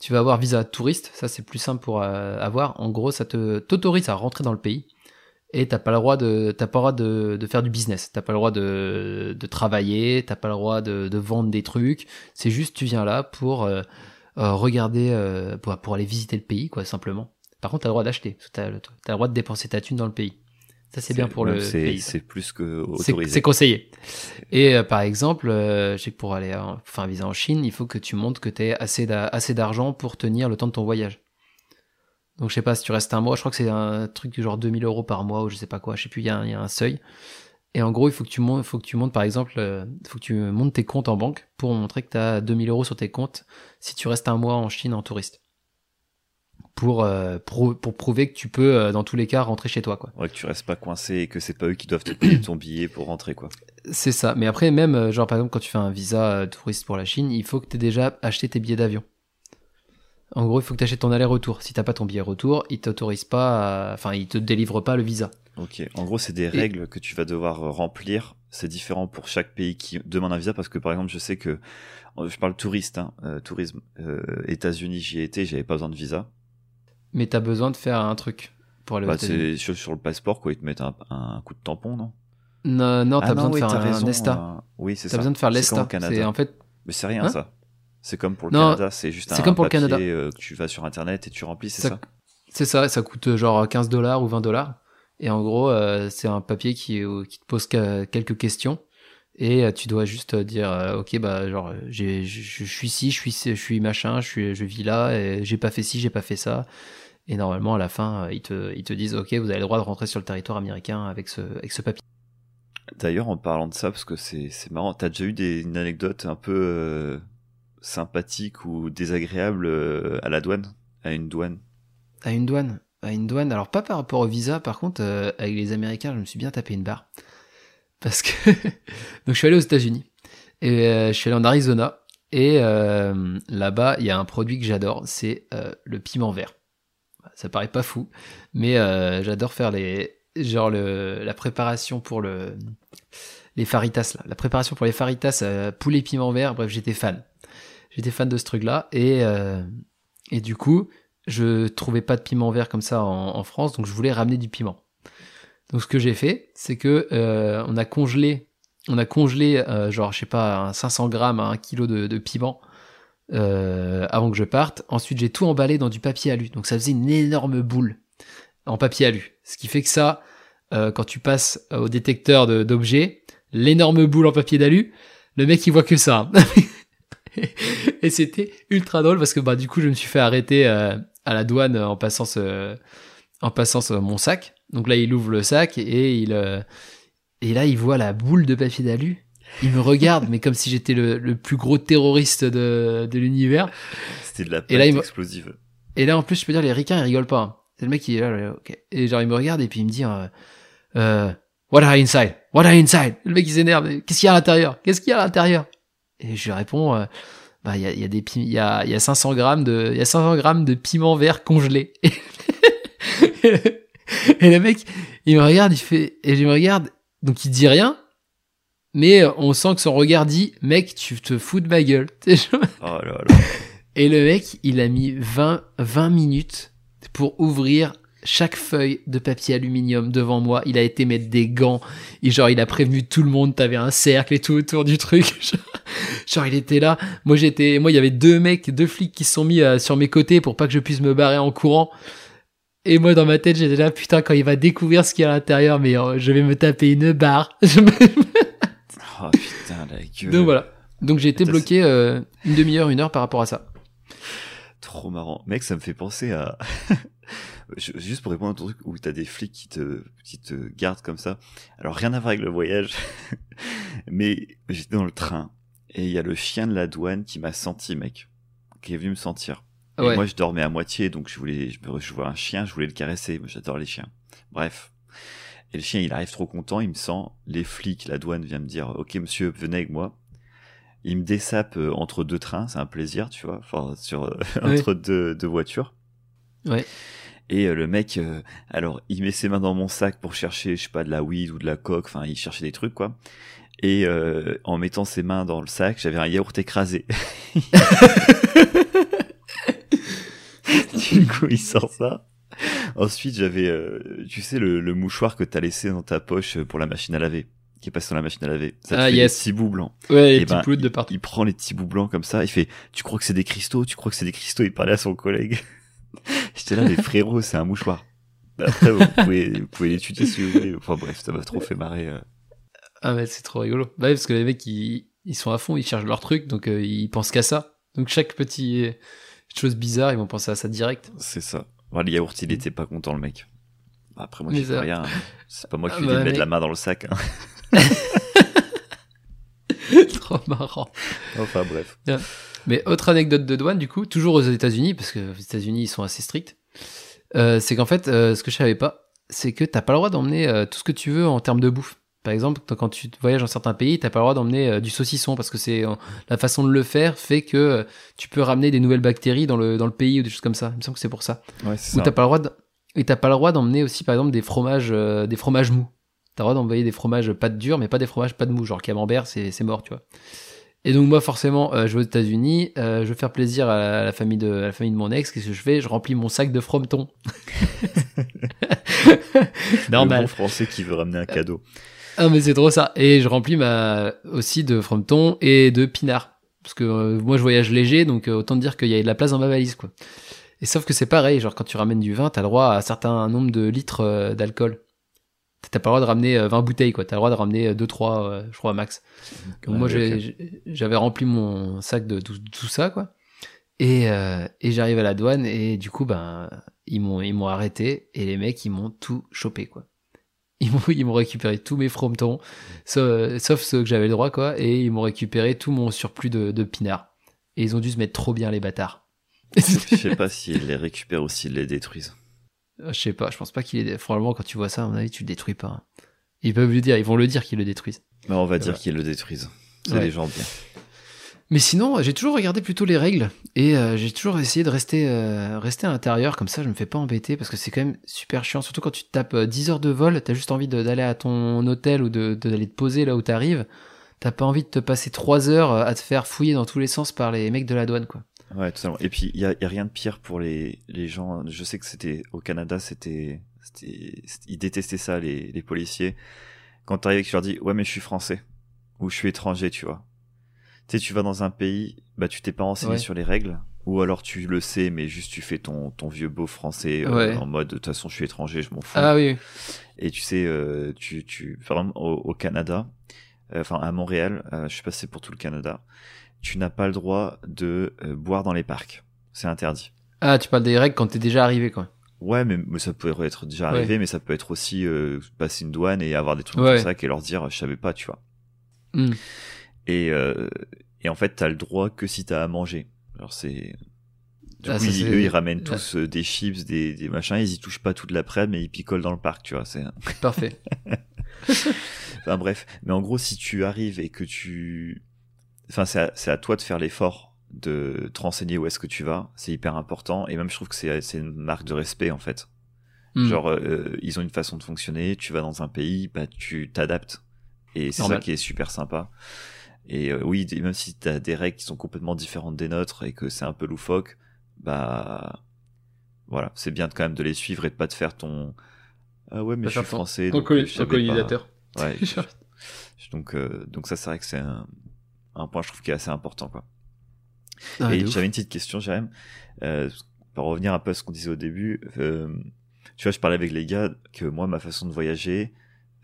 Tu vas avoir visa touriste, ça c'est plus simple pour euh, avoir. En gros, ça te t'autorise à rentrer dans le pays et t'as pas le droit de t'as pas le droit de, de faire du business. T'as pas le droit de, de travailler. T'as pas le droit de, de vendre des trucs. C'est juste tu viens là pour euh, euh, regarder euh, pour, pour aller visiter le pays quoi simplement. Par contre t'as le droit d'acheter. T'as as le droit de dépenser ta thune dans le pays. Ça c'est bien pour le pays c'est plus que autorisé. c'est conseillé. Et euh, par exemple euh, je sais que pour aller enfin visa en Chine il faut que tu montres que t'aies assez assez d'argent pour tenir le temps de ton voyage donc je sais pas si tu restes un mois, je crois que c'est un truc du genre 2000 euros par mois ou je sais pas quoi, je sais plus, il y, a un, y a un seuil. Et en gros, il faut que tu montes, faut que tu montes par exemple, euh, faut que tu montes tes comptes en banque pour montrer que tu as 2000 euros sur tes comptes si tu restes un mois en Chine en touriste. Pour, euh, pour, pour, prouver que tu peux, euh, dans tous les cas, rentrer chez toi. Quoi. Ouais, que tu restes pas coincé et que c'est pas eux qui doivent te payer ton billet pour rentrer. quoi. C'est ça. Mais après, même, genre par exemple, quand tu fais un visa touriste pour la Chine, il faut que tu aies déjà acheté tes billets d'avion. En gros, il faut que tu achètes ton aller-retour. Si t'as pas ton billet retour, il t'autorise pas, à... enfin, il te délivre pas le visa. Ok. En gros, c'est des règles que tu vas devoir euh, remplir. C'est différent pour chaque pays qui demande un visa parce que, par exemple, je sais que, euh, je parle touriste, hein, euh, tourisme, euh, États-Unis, j'y ai été, j'avais pas besoin de visa. Mais t'as besoin de faire un truc pour aller bah, c'est sur, sur, le passeport, quoi. Ils te mettent un, un coup de tampon, non? Non, non, t'as ah besoin de faire un, raison, ESTA. oui, c'est ça. T'as besoin de faire l'ESTA. C'est en fait. Mais c'est rien, hein? ça. C'est comme pour le non, Canada, c'est juste un, comme pour papier le Canada. Euh, que tu vas sur internet et tu remplis, c'est ça, ça C'est ça, ça coûte euh, genre 15 dollars ou 20 dollars. Et en gros, euh, c'est un papier qui, euh, qui te pose quelques questions et tu dois juste dire ok bah genre je suis ici, je suis je suis machin, je suis je vis là et j'ai pas fait ci, j'ai pas fait ça. Et normalement à la fin, ils te ils te disent ok, vous avez le droit de rentrer sur le territoire américain avec ce avec ce papier. D'ailleurs, en parlant de ça, parce que c'est c'est marrant, t'as déjà eu des, une anecdote un peu sympathique ou désagréable euh, à la douane, à une douane À une douane À une douane. Alors pas par rapport au visa, par contre, euh, avec les Américains, je me suis bien tapé une barre. Parce que... Donc je suis allé aux États-Unis. Et euh, je suis allé en Arizona. Et là-bas, il y a un produit que j'adore, c'est le piment vert. Ça paraît pas fou, mais j'adore faire les genre le, la préparation pour le les faritas là. La préparation pour les faritas poulet piment vert, bref, j'étais fan. J'étais fan de ce truc-là et euh, et du coup, je trouvais pas de piment vert comme ça en, France, donc je voulais ramener du piment. Donc ce que j'ai fait, c'est que euh, on a congelé, on a congelé euh, genre je sais pas un 500 grammes à 1 kilo de, piment euh, avant que je parte. Ensuite j'ai tout emballé dans du papier alu, donc ça faisait une énorme boule en papier alu. Ce qui fait que ça, euh, quand tu passes au détecteur d'objets, l'énorme boule en papier d'alu, le mec il voit que ça. Et c'était ultra drôle parce que bah du coup je me suis fait arrêter euh, à la douane en passant ce, en passant ce- mon sac. Donc là il ouvre le sac et il euh, et là il voit la boule de papier d'alu. Il me regarde mais comme si j'étais le, le plus gros terroriste de, de l'univers. C'était de la Et là, pâte il me- explosive. Et là en plus je peux dire les ricains ils rigolent pas. hein. C'est le mec qui est là. Et genre il me regarde et puis il me dit euh, euh, What are inside? What are inside? Le mec il s'énerve. Qu'est-ce qu'il y a à l'intérieur? Qu'est-ce qu'il y a à l'intérieur? Et je lui réponds euh, bah il y a, y a des y a il y a 500 grammes de il y a 500 grammes de piment vert congelé. et le mec il me regarde il fait et je me regarde donc il dit rien. Mais euh, on sent que son regard dit mec tu te fous de ma gueule. Oh là là. et le mec, il a mis 20, 20 minutes pour ouvrir chaque feuille de papier aluminium devant moi. Il a été mettre des gants. Et genre, il a prévenu tout le monde. T'avais un cercle et tout autour du truc. Genre, genre, il était là. Moi, j'étais, moi, il y avait deux mecs, deux flics qui se sont mis euh, sur mes côtés pour pas que je puisse me barrer en courant. Et moi, dans ma tête, j'étais là, putain, quand il va découvrir ce qu'il y a à l'intérieur, mais euh, je vais me taper une barre. Oh putain, la gueule. Donc voilà. Donc j'ai été bloqué euh, une demi-heure, une heure par rapport à ça. Trop marrant. Mec, ça me fait penser à... Juste pour répondre à ton truc où t'as des flics qui te, qui te gardent comme ça. Alors rien à voir avec le voyage, mais j'étais dans le train et il y a le chien de la douane qui m'a senti, mec, qui est venu me sentir. Et Ouais. moi, je dormais à moitié, donc je voulais, je, je vois un chien, je voulais le caresser. J'adore les chiens. Bref. Et le chien, il arrive trop content, il me sent. Les flics, la douane vient me dire, ok, monsieur, venez avec moi. Il me dessape euh, entre deux trains, c'est un plaisir, tu vois, enfin, sur, euh, Ouais. entre deux, deux voitures. Ouais. Et euh, le mec, euh, alors, il met ses mains dans mon sac pour chercher, je sais pas, de la weed ou de la coke, enfin, il cherchait des trucs, quoi. Et euh, en mettant ses mains dans le sac, j'avais un yaourt écrasé. du coup, il sort ça. Ensuite, j'avais, euh, tu sais, le, le mouchoir que t'as laissé dans ta poche pour la machine à laver, qui est passé dans la machine à laver. Ça te Ah, fait yes. des petits bouts blancs. Ouais, les Eh petits ben, de partout. Il prend les petits bouts blancs comme ça, il fait, tu crois que c'est des cristaux, tu crois que c'est des cristaux, il parlait à son collègue. J'étais là, mais frérot, c'est un mouchoir. Après, vous pouvez, vous pouvez l'étudier si vous voulez. Enfin bref, ça m'a trop fait marrer. euh. Ah mais c'est trop rigolo. Bah oui, parce que les mecs ils, ils sont à fond, ils cherchent leur truc, donc euh, ils pensent qu'à ça. Donc chaque petit euh, chose bizarre, ils vont penser à ça direct. C'est ça. Le yaourt, il était pas content, le mec. Bah, Après, moi, peux ça- rien. C'est pas moi qui Ah lui ai bah, de mettre mais- la main dans le sac. hein. trop marrant. Enfin bref. Mais autre anecdote de douane du coup, toujours aux États-Unis, parce que aux États-Unis ils sont assez stricts. euh, c'est qu'en fait, euh, ce que je savais pas, c'est que t'as pas le droit d'emmener euh, tout ce que tu veux en termes de bouffe. Par exemple, quand tu voyages dans certains pays, t'as pas le droit d'emmener euh, du saucisson parce que c'est euh, la façon de le faire fait que euh, tu peux ramener des nouvelles bactéries dans le dans le pays ou des choses comme ça. Il me semble que c'est pour ça. Ouais, c'est Ou ça. t'as pas le droit de... et t'as pas le droit d'emmener aussi par exemple des fromages euh, des fromages mous. T'as le droit d'envoyer des fromages pâte dure mais pas des fromages pâte mou genre camembert c'est c'est mort tu vois. Et donc moi forcément euh, je vais aux États-Unis, euh, je veux faire plaisir à la, à la famille de à la famille de mon ex, qu'est-ce que je fais? Je remplis mon sac de frometon. Le Normal. bon français qui veut ramener un cadeau. Ah mais c'est trop ça. Et je remplis ma aussi de frometon et de pinard parce que euh, moi je voyage léger donc euh, autant dire qu'il y a de la place dans ma valise quoi. Et sauf que c'est pareil, genre quand tu ramènes du vin, t'as le droit à un certain nombre de litres euh, d'alcool. T'as pas le droit de ramener euh, 20 bouteilles quoi, t'as le droit de ramener 2 3 euh, je crois max. Donc Ouais, moi j'avais rempli mon sac de tout, tout ça quoi. Et, et j'arrive à la douane et du coup ben ils m'ont ils m'ont arrêté et les mecs ils m'ont tout chopé quoi. Ils m'ont ils m'ont récupéré tous mes frometons sauf, sauf ceux que j'avais le droit quoi et ils m'ont récupéré tout mon surplus de, de pinard. Et ils ont dû se mettre trop bien les bâtards. Je sais pas s'ils les récupèrent ou s'ils les détruisent. Je sais pas, je pense pas qu'il est probablement quand tu vois ça à mon avis tu le détruis pas. hein. Ils peuvent le dire, ils vont le dire qu'ils le détruisent. Mais on va dire qu'ils le détruisent. C'est Ouais. des gens bien. Mais sinon, j'ai toujours regardé plutôt les règles et euh, j'ai toujours essayé de rester euh, rester à l'intérieur comme ça, je me fais pas embêter parce que c'est quand même super chiant, surtout quand tu te tapes euh, 10 heures de vol, t'as juste envie d'aller à ton hôtel ou de de- d'aller te poser là où t'arrives. T'as pas envie de te passer 3 heures euh, à te faire fouiller dans tous les sens par les mecs de la douane quoi. Ouais, totalement. Et puis, il y a, rien de pire pour les, les gens. Je sais que c'était au Canada, C'était, ils détestaient ça, les, les policiers. Quand t'arrives et que tu leur dis, ouais, mais je suis français. Ou je suis étranger, tu vois. Tu sais, tu vas dans un pays, bah, tu t'es pas renseigné Ouais. sur les règles. Ou alors tu le sais, mais juste tu fais ton, ton vieux beau français euh, Ouais. en mode, de toute façon, je suis étranger, je m'en fous. Ah oui. Et tu sais, euh, tu, tu, par exemple, au, au Canada, euh, enfin à Montréal, je sais pas si c'est pour tout le Canada, tu n'as pas le droit de boire dans les parcs. C'est interdit. Ah, tu parles des règles quand t'es déjà arrivé, quoi. Ouais, mais, mais ça pourrait être déjà Ouais. arrivé, mais ça peut être aussi euh, passer une douane et avoir des trucs Ouais. comme ça et leur dire, je savais pas, tu vois. Hmm. Et, euh, et en fait, t'as le droit que si t'as à manger. Alors c'est. Du Ah, coup, ils- eux, ils ramènent là- tous euh, des chips, des, des machins, ils y touchent pas toute l'après-midi, mais ils picolent dans le parc, tu vois. C'est. Parfait. Enfin bref, mais en gros, si tu arrives et que tu, enfin c'est à, c'est à toi de faire l'effort de te renseigner où est-ce que tu vas, c'est hyper important. Et même je trouve que c'est c'est une marque de respect en fait. Hmm. Genre euh, ils ont une façon de fonctionner. Tu vas dans un pays, bah tu t'adaptes et c'est ça qui est super sympa. Et euh, oui, même si t'as des règles qui sont complètement différentes des nôtres et que c'est un peu loufoque, bah voilà, c'est bien de, quand même de les suivre et de pas te faire ton ah ouais mais je suis français Ton donc je ton pas. colonisateur. Ouais. donc euh, donc ça c'est vrai que c'est un, un point je trouve qui est assez important quoi. Ah, et de j'avais une petite question Jérém, euh, pour revenir un peu à ce qu'on disait au début. euh, tu vois, je parlais avec les gars que moi ma façon de voyager,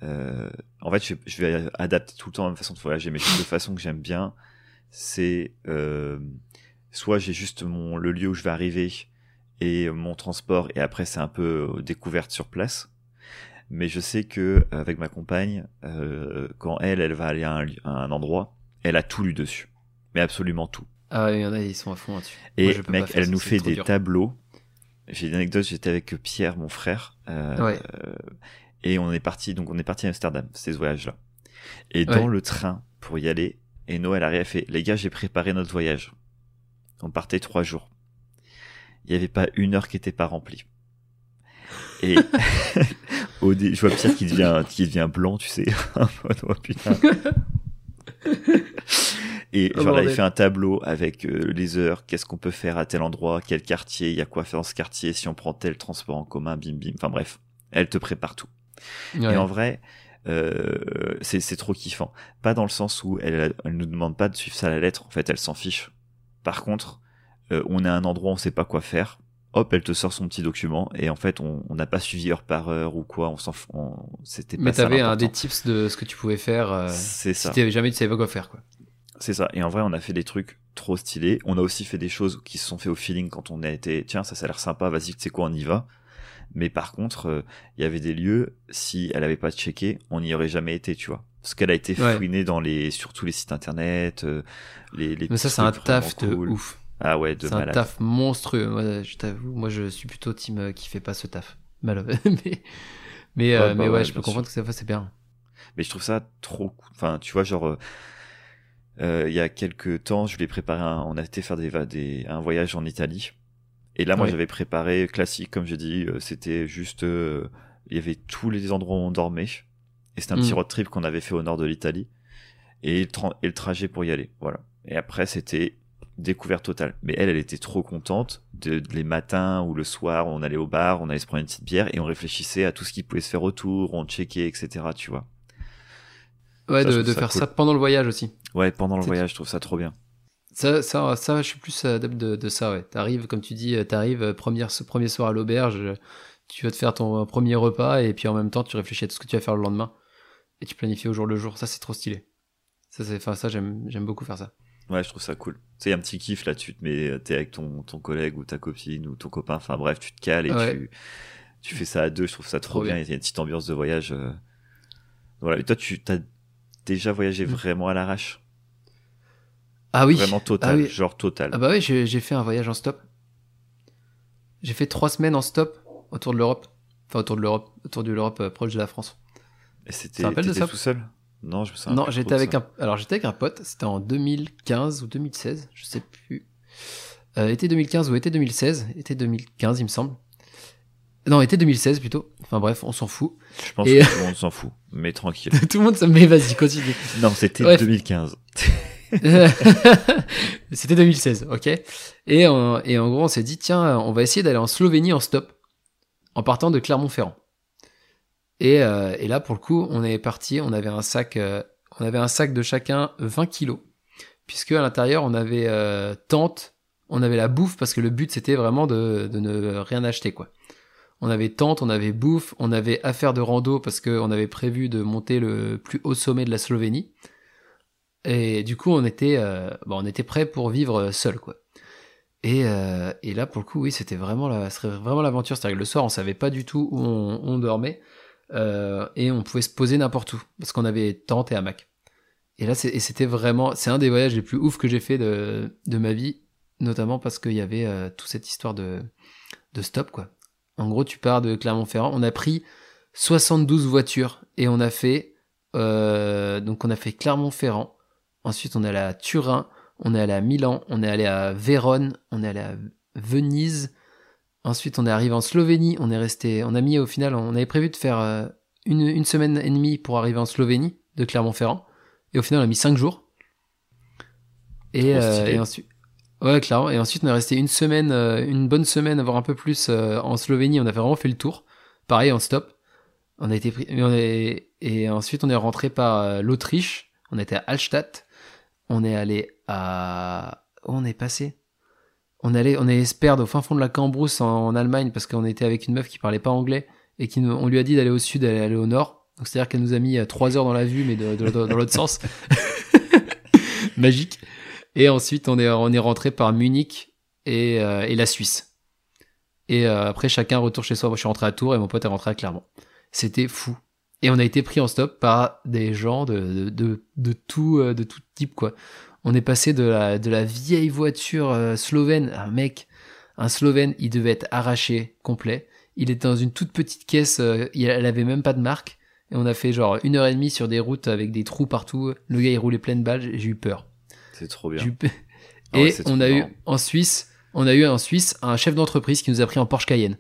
euh, en fait je, je vais adapter tout le temps ma façon de voyager, mais une façon que j'aime bien, c'est euh, soit j'ai juste mon le lieu où je vais arriver et mon transport et après c'est un peu euh, découverte sur place. Mais je sais que avec ma compagne, euh, quand elle, elle va aller à un, li- à un endroit, elle a tout lu dessus, mais absolument tout. Ah, il y en a, ils sont à fond là-dessus. Et Moi, je peux mec, elle ça, nous fait des dur. tableaux. J'ai une anecdote, j'étais avec Pierre, mon frère, euh, Ouais. Et on est parti. Donc on est parti à Amsterdam, c'était ce voyage-là. Et dans le train pour y aller, et Noël arrive, elle fait les gars, j'ai préparé notre voyage. On partait trois jours. Il y avait pas une heure qui était pas remplie. Et au dé- je vois Pierre qui devient qui devient blanc, tu sais. Oh, putain. Et Oh, genre là, il fait un tableau avec euh, les heures, qu'est-ce qu'on peut faire à tel endroit, quel quartier, il y a quoi faire dans ce quartier, si on prend tel transport en commun, bim bim. Enfin bref, elle te prépare tout. Ouais. Et en vrai, euh, c'est trop kiffant. Pas dans le sens où elle, elle nous demande pas de suivre ça à la lettre. En fait, elle s'en fiche. Par contre, euh, on est à un endroit, on sait pas quoi faire. Hop, elle te sort son petit document et en fait, on n'a pas suivi heure par heure ou quoi. On s'en, c'était pas Mais t'avais un des tips de ce que tu pouvais faire euh, C'est si ça. t'avais jamais tu savais pas quoi faire, quoi. C'est ça. Et en vrai, on a fait des trucs trop stylés. On a aussi fait des choses qui se sont fait au feeling quand on a été, tiens, ça, ça a l'air sympa, vas-y, tu sais quoi, on y va. Mais par contre, euh, il y avait des lieux, si elle avait pas checké, on n'y aurait jamais été, tu vois. Parce qu'elle a été Ouais. fouinée dans les, sur tous les sites internet, euh, les, les Mais ça, c'est un taf de cool. ouf. Ah ouais, de C'est un taf monstrueux. Moi, je t'avoue, moi, je suis plutôt team euh, qui fait pas ce taf. Malheureux. mais, mais, euh, Ouais, bah mais ouais, ouais, je peux comprendre que ça, c'est bien. Mais je trouve ça trop cool. Enfin, tu vois, genre, euh, euh, il y a quelques temps, je voulais préparer un, on a été faire des, des, un voyage en Italie. Et là, moi, Ouais. j'avais préparé classique, comme j'ai dit, euh, c'était juste, euh, il y avait tous les endroits où on dormait. Et c'était un petit Mm. road trip qu'on avait fait au nord de l'Italie. Et, le tra- et le trajet pour y aller. Voilà. Et après, c'était découverte totale. Mais elle, elle était trop contente de, de les matins ou le soir, on allait au bar, on allait se prendre une petite bière et on réfléchissait à tout ce qui pouvait se faire autour, on checkait, etc., tu vois. Ouais, Ça, de, trouve de ça faire cool. ça pendant le voyage aussi. Ouais, pendant le voyage, je trouve ça trop bien. Ça, ça, ça, je suis plus adepte de, de ça, ouais. T'arrives, comme tu dis, t'arrives, euh, première, ce premier soir à l'auberge, tu vas te faire ton premier repas et puis en même temps, tu réfléchis à tout ce que tu vas faire le lendemain et tu planifies au jour le jour. Ça, c'est trop stylé. Ça, c'est, enfin, ça, j'aime, j'aime beaucoup faire ça. Ouais, je trouve ça cool. Tu sais, il y a un petit kiff là-dessus, mais t'es avec ton, ton collègue ou ta copine ou ton copain, enfin bref, tu te cales et Ouais. tu, tu fais ça à deux, je trouve ça trop, Trop bien. Il y a une petite ambiance de voyage. euh. Voilà. Et toi, tu t'as déjà voyagé Mm. vraiment à l'arrache? Ah oui. Vraiment total, Ah oui. genre total. Ah bah oui, j'ai, fait un voyage en stop. J'ai fait trois semaines en stop autour de l'Europe. Enfin, autour de l'Europe, autour de l'Europe euh, proche de la France. Et c'était, tout seul? Non, je me souviens Non, j'étais avec ça. un. Alors j'étais avec un pote. C'était en 2015 ou 2016, je sais plus. Euh, été 2015 ou été 2016, été 2015 il me semble. Non, été 2016 plutôt. Enfin bref, on s'en fout. Je pense Et- que tout le monde s'en fout. Mais tranquille. Tout le monde ça met, vas-y, continue. non, c'était Bref. 2015. C'était 2016, ok. Et, en- gros, on s'est dit, tiens, on va essayer d'aller en Slovénie en stop, en partant de Clermont-Ferrand. Et, et, là, pour le coup, on est parti, on avait un sac, on avait un sac de chacun 20 kilos, puisque à l'intérieur, on avait tente, on avait la bouffe, parce que le but, c'était vraiment de, de, ne rien acheter, quoi. On avait tente, on avait bouffe, on avait affaire de rando, parce qu'on avait prévu de monter le plus haut sommet de la Slovénie. Et du coup, on était, euh, bon, on était prêt pour vivre seul, quoi. Et, euh, et là, pour le coup, oui, c'était vraiment vraiment l'aventure. C'est-à-dire que le soir, on savait pas du tout où on, dormait, euh, et on pouvait se poser n'importe où parce qu'on avait tente et hamac. Et là, c'était vraiment, c'est un des voyages les plus ouf que j'ai fait de, de ma vie, notamment parce qu'il y avait euh, toute cette histoire de, de stop, quoi. En gros, tu pars de Clermont-Ferrand. On a pris 72 voitures et on a fait, euh, donc on a fait Clermont-Ferrand, Ensuite, on est allé à Turin, on est allé à Milan, on est allé à Vérone, on est allé à Venise. Ensuite, on est arrivé en Slovénie. On est resté, on a mis au final, on avait prévu de faire euh, une, semaine et demie pour arriver en Slovénie de Clermont-Ferrand. Et au final, on a mis cinq jours. Et, euh, ensuite, ouais, clairement. Et ensuite, on est resté une semaine, euh, une bonne semaine, voire un peu plus en Slovénie. On a vraiment fait le tour. Pareil, en stop. On a été pris, et ensuite, on est rentré par l'Autriche. On était à Hallstatt on est allé à... Où on est passé? On allait, on est se perdre au fin fond de la Cambrousse en, Allemagne parce qu'on était avec une meuf qui parlait pas anglais et qui on lui a dit d'aller au sud, d'aller aller au nord. Donc c'est-à-dire qu'elle nous a mis 3 euh, heures dans la vue, mais dans l'autre sens. Magique. Et ensuite, on est, rentré par Munich et, euh, la Suisse. Et euh, après, chacun retourne chez soi. Moi, je suis rentré à Tours et mon pote est rentré à Clermont. C'était fou. Et on a été pris en stop par des gens de, de, de, tout, euh, de tout type, quoi. On est passé de la, de la vieille voiture euh, slovène, un mec, un slovène, il devait être arraché complet. Il était dans une toute petite caisse, euh, elle avait même pas de marque. Et on a fait genre une heure et demie sur des routes avec des trous partout. Le gars il roulait plein de balles, j'ai eu peur. C'est trop bien. Ah et on a eu en Suisse, on a eu en Suisse un chef d'entreprise qui nous a pris en Porsche Cayenne.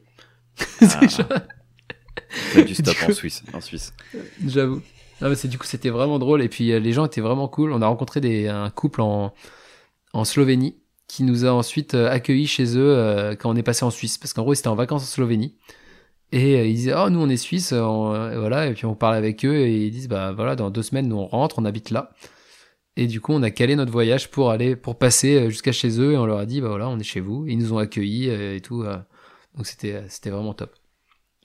Ah du stop en Suisse. En Suisse. J'avoue. c'est du coup c'était vraiment drôle et puis euh, les gens étaient vraiment cool. On a rencontré des, un couple en, en Slovénie qui nous a ensuite euh, accueillis chez eux euh, quand on est passé en Suisse parce qu'en gros c'était en vacances en Slovénie et ils disaient oh nous on est Suisse voilà et puis on parle avec eux et ils disent bah voilà dans deux semaines nous on rentre on habite là et du coup on a calé notre voyage pour aller pour passer jusqu'à chez eux et on leur a dit bah voilà on est chez vous et ils nous ont accueillis et tout donc c'était c'était vraiment top.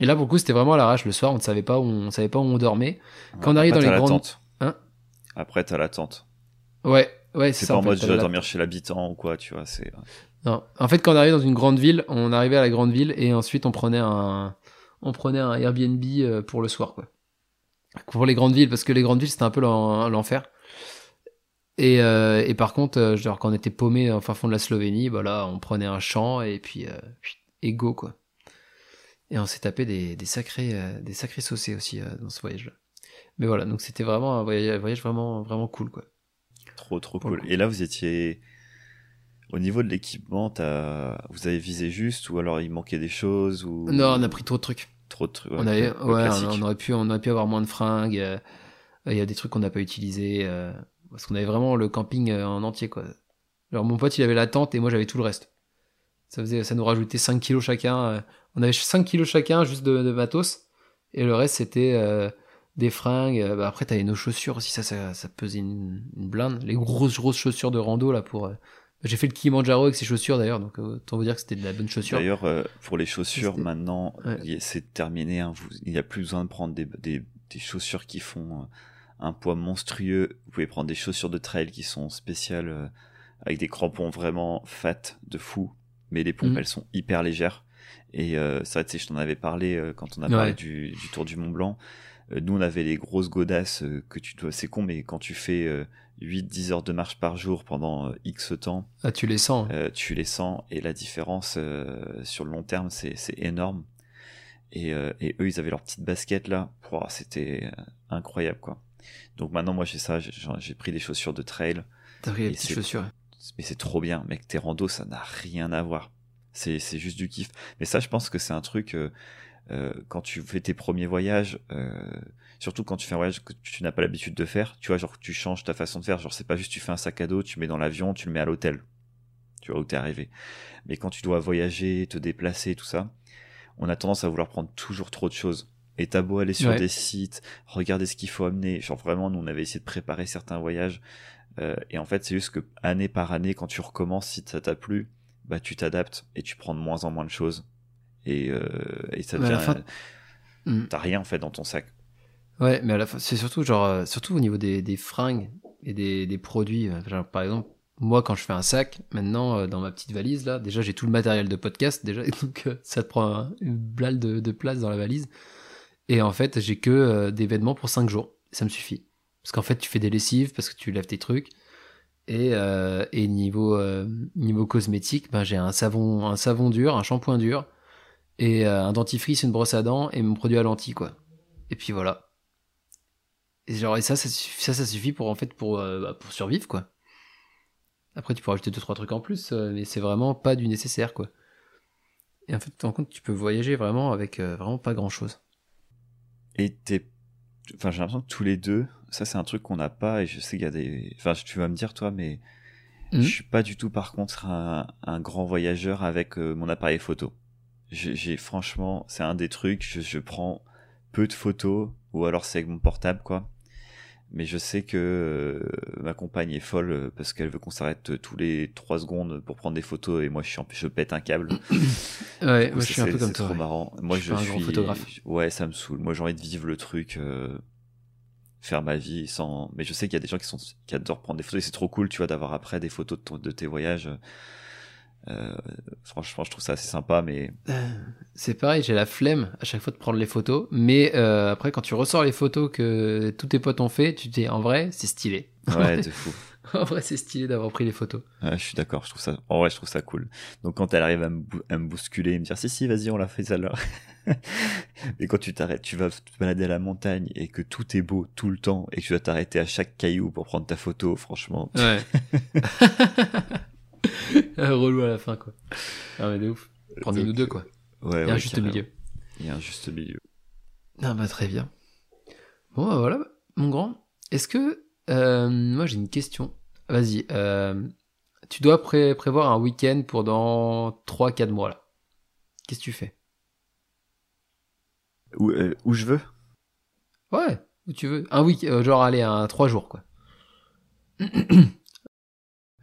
Et là, pour le coup, c'était vraiment à l'arrache. Le soir, on ne savait pas où on, savait pas où on dormait. Quand on arrive dans les grandes. Hein Après, t'as la tente. Ouais, ouais, c'est pas en, mode je dois dormir chez l'habitant ou quoi, tu vois. C'est. Non. En fait, quand on arrive dans une grande ville, on arrivait à la grande ville et ensuite on prenait un, on prenait un Airbnb euh, pour le soir, quoi. Pour les grandes villes, parce que les grandes villes c'était un peu l'enfer. Et, euh, et, par contre, euh, genre quand on était paumé en fin fond de la Slovénie, bah là, on prenait un champ et puis, euh, et go quoi. Et on s'est tapé des, des sacrés, euh, des sacrés saucés aussi euh, dans ce voyage-là. Mais voilà, donc c'était vraiment un voyage, voyage, vraiment, vraiment cool, quoi. Trop, trop cool. Et là, vous étiez au niveau de l'équipement, vous avez visé juste ou alors il manquait des choses ou? Non, on a pris trop de trucs. Trop de trucs. Ouais, on, avait, ouais on, aurait pu, on aurait pu avoir moins de fringues. Euh, il y a des trucs qu'on n'a pas utilisés parce qu'on avait vraiment le camping en entier, quoi. Alors mon pote, il avait la tente et moi j'avais tout le reste. Ça faisait, ça nous rajoutait 5 kilos chacun. On avait 5 kilos chacun juste de, de matos. Et le reste, c'était euh, des fringues. Euh, bah, après, t'avais nos chaussures aussi. Ça, ça, ça pesait une, une, blinde. Les grosses, grosses chaussures de rando, là, pour. Euh, j'ai fait le Kilimanjaro avec ces chaussures d'ailleurs, donc autant vous dire que c'était de la bonne chaussure. D'ailleurs, pour les chaussures, maintenant, c'est terminé. Hein, vous, il n'y a plus besoin de prendre des, des, des chaussures qui font un poids monstrueux. Vous pouvez prendre des chaussures de trail qui sont spéciales, avec des crampons vraiment fat de fou. Mais les pompes, mmh. elles sont hyper légères. Et euh, ça, tu sais, je t'en avais parlé euh, quand on a parlé du, du, Tour du Mont Blanc. Euh, nous, on avait les grosses godasses que tu dois. C'est con, mais quand tu fais 8-10 heures de marche par jour pendant X temps. Ah, tu les sens. tu les sens. Et la différence sur le long terme, c'est énorme. Et, et, eux, ils avaient leur petite basket là. C'était incroyable, quoi. Donc maintenant, moi, j'ai ça. J'ai pris des chaussures de trail. T'as pris les petites chaussures. Mais c'est trop bien, mec. Tes randos, ça n'a rien à voir. C'est, c'est juste du kiff. Mais ça, je pense que c'est un truc, euh, euh, quand tu fais tes premiers voyages, euh, surtout quand tu fais un voyage que tu n'as pas l'habitude de faire, tu vois, genre tu changes ta façon de faire, genre c'est pas juste tu fais un sac à dos, tu mets dans l'avion, tu le mets à l'hôtel, tu vois où t'es arrivé. Mais quand tu dois voyager, te déplacer, tout ça, on a tendance à vouloir prendre toujours trop de choses. Et t'as beau aller sur Ouais. des sites, regarder ce qu'il faut amener. Genre vraiment, nous on avait essayé de préparer certains voyages. Euh, et en fait, c'est juste que année par année, quand tu recommences, si ça t'a plu, bah tu t'adaptes et tu prends de moins en moins de choses. Et, euh, et ça devient. fin- Hmm. T'as rien en fait dans ton sac. Ouais, mais à la fin, c'est surtout genre, euh, surtout au niveau des, des fringues et des, des produits. euh, genre, par exemple, moi, quand je fais un sac, maintenant, euh, dans ma petite valise, là, déjà, j'ai tout le matériel de podcast, déjà, donc, euh, ça te prend un- une blalle de, de place dans la valise. Et en fait, j'ai que euh, des vêtements pour 5 jours. Ça me suffit. Parce qu'en fait, tu fais des lessives, parce que tu lèves tes trucs. Et, euh, et niveau, euh, niveau cosmétique, ben, j'ai un savon, un savon dur, un shampoing dur, et euh, un dentifrice, une brosse à dents, et mon produit à lentilles, quoi. Et puis voilà. Et genre, et ça, ça, ça, suffit pour, en fait, pour, bah, pour survivre, quoi. Après, tu peux rajouter deux, trois trucs en plus, mais c'est vraiment pas du nécessaire, quoi. Et en fait, tu te rends compte, tu peux voyager vraiment avec vraiment pas grand chose. Et t'es. Enfin, j'ai l'impression que tous les deux, ça c'est un truc qu'on n'a pas. Et je sais qu'il y a des. Enfin, tu vas me dire toi, mais Mhm. je suis pas du tout par contre un, un grand voyageur avec euh, mon appareil photo. J'ai j'ai- franchement, c'est un des trucs. Je, je prends peu de photos ou alors c'est avec mon portable quoi. Mais je sais que euh, ma compagne est folle euh, parce qu'elle veut qu'on s'arrête euh, tous les trois secondes pour prendre des photos et moi je suis en- je pète un câble. Ouais, coup, moi, je suis un c'est- peu comme c'est toi. trop ouais. marrant. Moi, Je je, suis pas un suis. grand photographe. Ouais, ça me saoule. Moi, j'ai envie de vivre le truc, euh, faire ma vie sans. Mais je sais qu'il y a des gens qui sont qui adorent prendre des photos. Et c'est trop cool, tu vois, d'avoir après des photos de, ton- de tes voyages. Euh, franchement, je trouve ça assez sympa, mais Euh, C'est pareil, j'ai la flemme à chaque fois de prendre les photos, mais euh, après quand tu ressors les photos que tous tes potes ont fait, tu te dis en vrai c'est stylé. ouais, de fou. en vrai c'est stylé d'avoir pris les photos. Ouais, je suis d'accord. Je trouve ça. En vrai, je trouve ça cool. Donc, quand elle arrive à me, bou- à me bousculer et me dire si si, vas-y, on l'a fait celle-là. et quand tu t'arrêtes, tu vas te balader à la montagne et que tout est beau tout le temps et que tu dois t'arrêter à chaque caillou pour prendre ta photo, franchement. Ouais. Relou à la fin quoi. Ah mais de ouf. Ou deux quoi. Ouais, Il y a un ouais, juste carrément. milieu. Il y a un juste milieu. Ah bah très bien. Bon bah voilà, mon grand. Est-ce que euh, moi j'ai une question. Vas-y. euh, tu dois pré- prévoir un week-end pour dans 3-4 mois là. Qu'est-ce que tu fais? Où, euh, où je veux? Ouais, où tu veux. Un week, euh, genre aller un 3 jours quoi.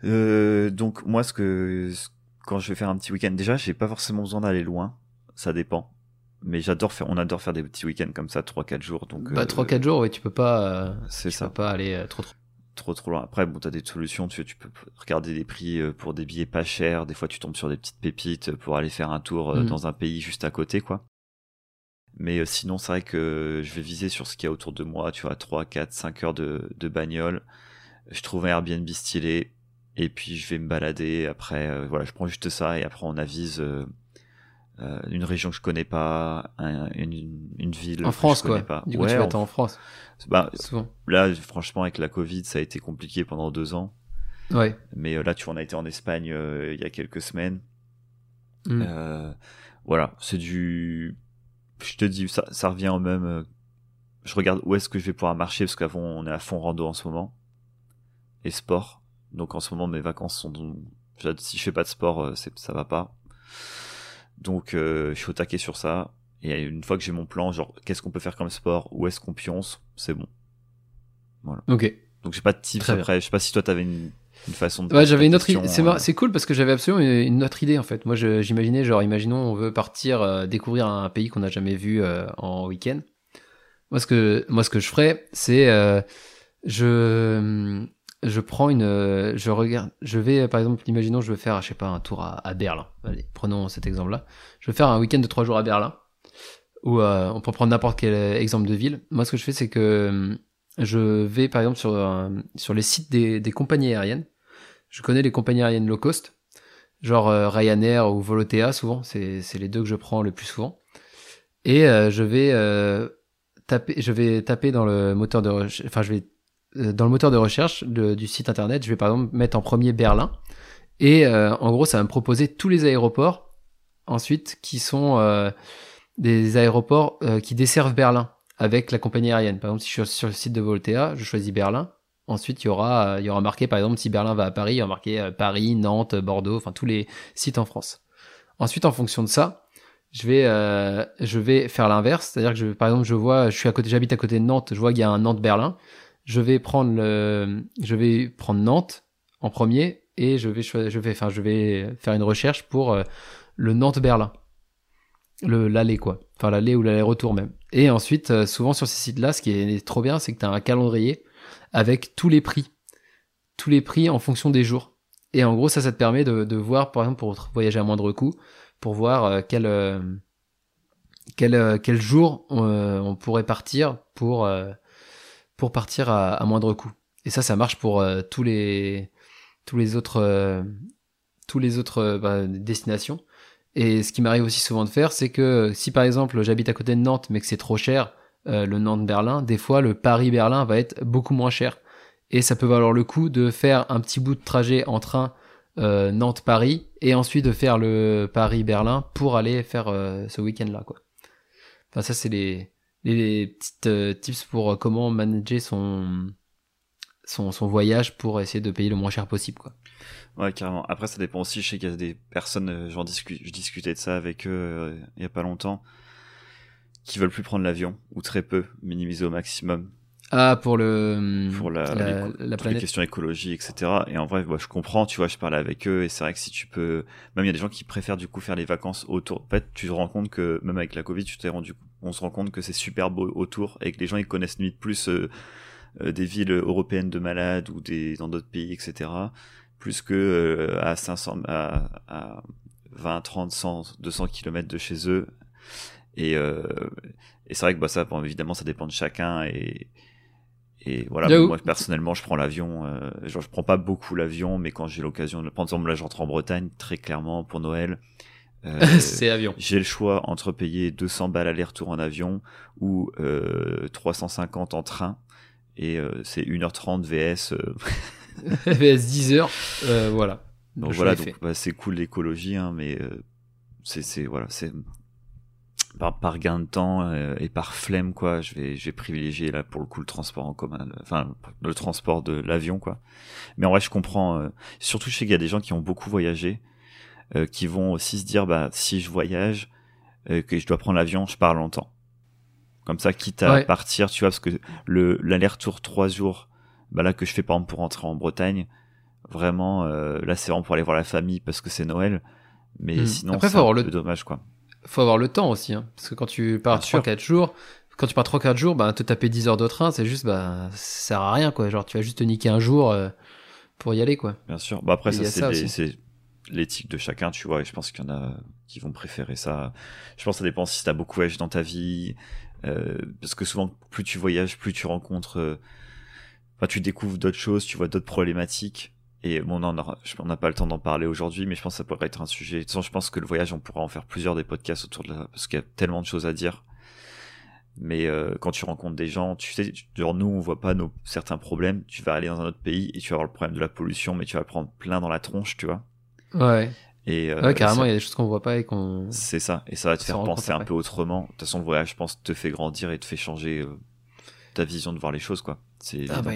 euh, Donc moi, ce que ce- quand je vais faire un petit week-end, déjà, j'ai pas forcément besoin d'aller loin. Ça dépend. Mais j'adore faire, on adore faire des petits week-ends comme ça, 3-4 jours. Donc Bah euh, 3-4 jours, ouais, tu peux pas, euh, c'est ça. peux pas aller euh, trop trop. trop trop loin. Après, bon, t'as des solutions, tu, tu peux regarder des prix euh, pour des billets pas chers. Des fois, tu tombes sur des petites pépites pour aller faire un tour euh, Mhm. dans un pays juste à côté, quoi. Mais euh, sinon, c'est vrai que je vais viser sur ce qu'il y a autour de moi, tu vois, 3, 4, 5 heures de, de bagnole. Je trouve un Airbnb stylé, et puis je vais me balader. Après, euh, voilà, je prends juste ça, et après, on avise euh, euh, une région que je connais pas, un- une, une ville En que France je connais quoi. pas. Du coup Ouais, tu vas en- en France bah, souvent. là, franchement, avec la Covid, ça a été compliqué pendant deux ans. Ouais. Mais euh, là, tu vois, on a été en Espagne euh, il y a quelques semaines. Mm. Euh, voilà, c'est du. Je te dis, ça, ça revient au même. Je regarde où est-ce que je vais pouvoir marcher parce qu'avant, on est à fond rando en ce moment. Et sport. Donc en ce moment, mes vacances sont. Si je fais pas de sport, euh, ça va pas. Donc euh, je suis au taquet sur ça. Et une fois que j'ai mon plan, genre, qu'est-ce qu'on peut faire comme sport? Où est-ce qu'on pionce? C'est bon. Ok. Donc j'ai pas de tips Très bien. après. Je sais pas si toi t'avais une, une façon de. Ouais, j'avais une autre idée. C'est euh, cool parce que j'avais absolument une une autre idée en fait. Moi, j'imaginais genre, imaginons, on veut partir euh, découvrir un pays qu'on n'a jamais vu euh, en week-end. Moi, ce que moi, ce que je ferais, c'est je je prends une, euh, je regarde, je vais euh, par exemple, imaginons, je veux faire, je sais pas, un tour à, Berlin. Allez, prenons cet exemple-là. Je veux faire un week-end de trois jours à Berlin. Ou euh, on peut prendre n'importe quel euh, exemple de ville. Moi, ce que je fais, c'est que je vais par exemple sur sur les sites des, des compagnies aériennes. Je connais les compagnies aériennes low cost, genre Ryanair ou Volotea. Souvent, c'est c'est les deux que je prends le plus souvent. Et je vais taper, je vais taper dans le moteur de, enfin je vais dans le moteur de recherche du site internet. Je vais par exemple mettre en premier Berlin. Et euh, en gros, ça va me proposer tous les aéroports ensuite qui sont euh, des aéroports euh, qui desservent Berlin avec la compagnie aérienne. Par exemple, si je suis sur le site de Voltea, je choisis Berlin. Ensuite, il y aura, euh, il y aura marqué, par exemple, si Berlin va à Paris, il y aura marqué euh, Paris, Nantes, Bordeaux, enfin tous les sites en France. Ensuite, en fonction de ça, je vais, euh, je vais faire l'inverse. C'est-à-dire que par exemple, je vois, je suis à côté, j'habite à côté de Nantes, je vois qu'il y a un Nantes-Berlin. Je vais prendre le, je vais prendre Nantes en premier et je vais, je vais, enfin, je vais faire une recherche pour euh, le Nantes-Berlin. Le, l'aller, quoi. Enfin, l'aller ou l'aller-retour même. Et ensuite, euh, souvent sur ces sites-là, ce qui est trop bien, c'est que tu un calendrier avec tous les prix. Tous les prix en fonction des jours. Et en gros, ça, ça te permet de, voir, par exemple, pour voyager à moindre coût, pour voir euh, quel, quel, quel jour on, pourrait partir pour, pour partir à, moindre coût. Et ça, ça marche pour tous les tous les autres tous les autres bah, destinations. Et ce qui m'arrive aussi souvent de faire, c'est que si par exemple j'habite à côté de Nantes, mais que c'est trop cher, le Nantes-Berlin, des fois le Paris-Berlin va être beaucoup moins cher. Et ça peut valoir le coup de faire un petit bout de trajet en train euh, Nantes-Paris et ensuite de faire le Paris-Berlin pour aller faire euh, ce week-end-là. Quoi. Enfin, ça, c'est les, les, petites euh, tips pour comment manager son, son, son, voyage pour essayer de payer le moins cher possible. Quoi. Ouais, carrément. Après, ça dépend aussi. Je sais qu'il y a des personnes, j'en discute, je discutais de ça avec eux il y a pas longtemps, qui veulent plus prendre l'avion ou très peu, minimiser au maximum ah, pour le pour la, la, les, la les questions écologiques, etc. Et en vrai, moi, je comprends. Tu vois, je parlais avec eux et c'est vrai que si tu peux, même il y a des gens qui préfèrent du coup faire les vacances autour. En fait, tu te rends compte que même avec la Covid, tu t'es rendu, on se rend compte que c'est super beau autour et que les gens ils connaissent limite plus euh, euh, des villes européennes de malades ou des dans d'autres pays, etc. Plus que euh, à 500, à, à 20, 30, 100, 200 kilomètres de chez eux. Et, et c'est vrai que bah ça, bon, évidemment, ça dépend de chacun et et voilà, moi personnellement, je prends l'avion. Euh, genre, je prends pas beaucoup l'avion, mais quand j'ai l'occasion de le prendre, par exemple, là, j'entre en Bretagne très clairement pour Noël. Euh, c'est avion. J'ai le choix entre payer 200 balles aller-retour en avion ou euh, 350 en train. Et euh, c'est 1h30 VS. VS 10h. voilà. Donc voilà, donc bah, c'est cool l'écologie, hein, mais c'est voilà, c'est par, par gain de temps euh, et par flemme quoi je vais je vais privilégier là pour le coup le transport en commun enfin le transport de l'avion quoi mais en vrai je comprends euh, surtout je sais qu'il y a des gens qui ont beaucoup voyagé euh, qui vont aussi se dire bah si je voyage que je dois prendre l'avion je pars longtemps comme ça quitte à partir tu vois parce que le l'aller-retour trois jours bah là que je fais par exemple pour rentrer en Bretagne vraiment là c'est vraiment pour aller voir la famille parce que c'est Noël mais hmm. sinon c'est un le... peu dommage quoi faut avoir le temps aussi, hein, parce que quand tu pars 3-4 jours, quand tu pars 3-4 jours, bah, te taper 10 heures de train, c'est juste, bah, ça sert à rien, quoi. Genre, tu vas juste te niquer un jour euh, pour y aller, quoi. Bien sûr. Bah, après, ça, c'est l'éthique de chacun, tu vois, et je pense qu'il y en a qui vont préférer ça. Je pense que ça dépend si t'as beaucoup voyagé dans ta vie, euh, parce que souvent, plus tu voyages, plus tu rencontres, euh, tu découvres d'autres choses, tu vois d'autres problématiques. Et bon, on n'a pas le temps d'en parler aujourd'hui, mais je pense que ça pourrait être un sujet. De toute façon, je pense que le voyage, on pourra en faire plusieurs des podcasts autour de la, parce qu'il y a tellement de choses à dire. Mais euh, quand tu rencontres des gens, tu sais, genre nous, on voit pas nos certains problèmes. Tu vas aller dans un autre pays et tu vas avoir le problème de la pollution, mais tu vas prendre plein dans la tronche, tu vois. Ouais. Et euh, ouais, carrément, il y a des choses qu'on voit pas et qu'on. C'est ça, et ça va te faire penser un peu autrement. De toute façon, le voyage, je pense, te fait grandir et te fait changer euh, ta vision de voir les choses, quoi. Ah bah,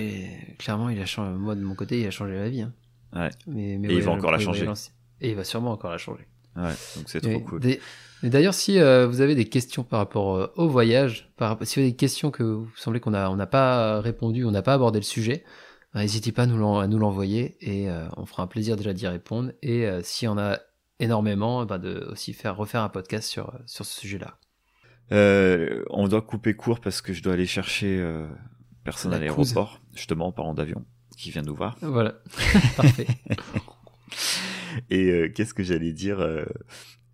clairement, il a changé. Moi, de mon côté, il a changé ma vie. Hein. Ouais. Mais, mais et il va encore la changer. Et il va sûrement encore la changer. Ouais, donc c'est trop cool. Et d'ailleurs, si euh, vous avez des questions par rapport au voyage, par... si vous avez des questions que vous semblez qu'on n'a on n'a pas répondu, on n'a pas abordé le sujet, n'hésitez pas à nous l'envoyer et euh, on fera un plaisir déjà d'y répondre. Et si on a énormément, bah, de aussi faire refaire un podcast sur, sur ce sujet-là. on doit couper court parce que je dois aller chercher personne à l'aéroport, justement en parlant d'avion qui vient nous voir. Voilà, parfait. Et euh, qu'est-ce que j'allais dire euh...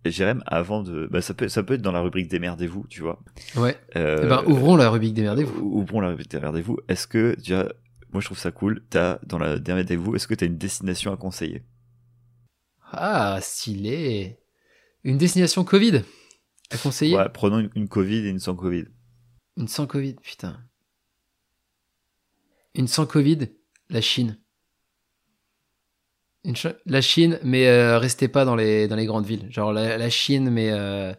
Jérém, avant de, bah, ça peut, ça peut être dans la rubrique démerdez-vous, tu vois. Ouais. Euh... Eh ben, ouvrons la rubrique démerdez-vous. Ouvrons la rubrique démerdez-vous. Est-ce que, déjà, moi je trouve ça cool. T'as dans la démerdez-vous, est-ce que t'as une destination à conseiller? Ah, stylé. Une destination Covid à conseiller? Ouais, prenons une, une Covid et une sans Covid. Une sans Covid, putain. Une sans Covid la Chine. la Chine, mais euh, restez pas dans les, dans les grandes villes. Genre la, Chine, mais euh,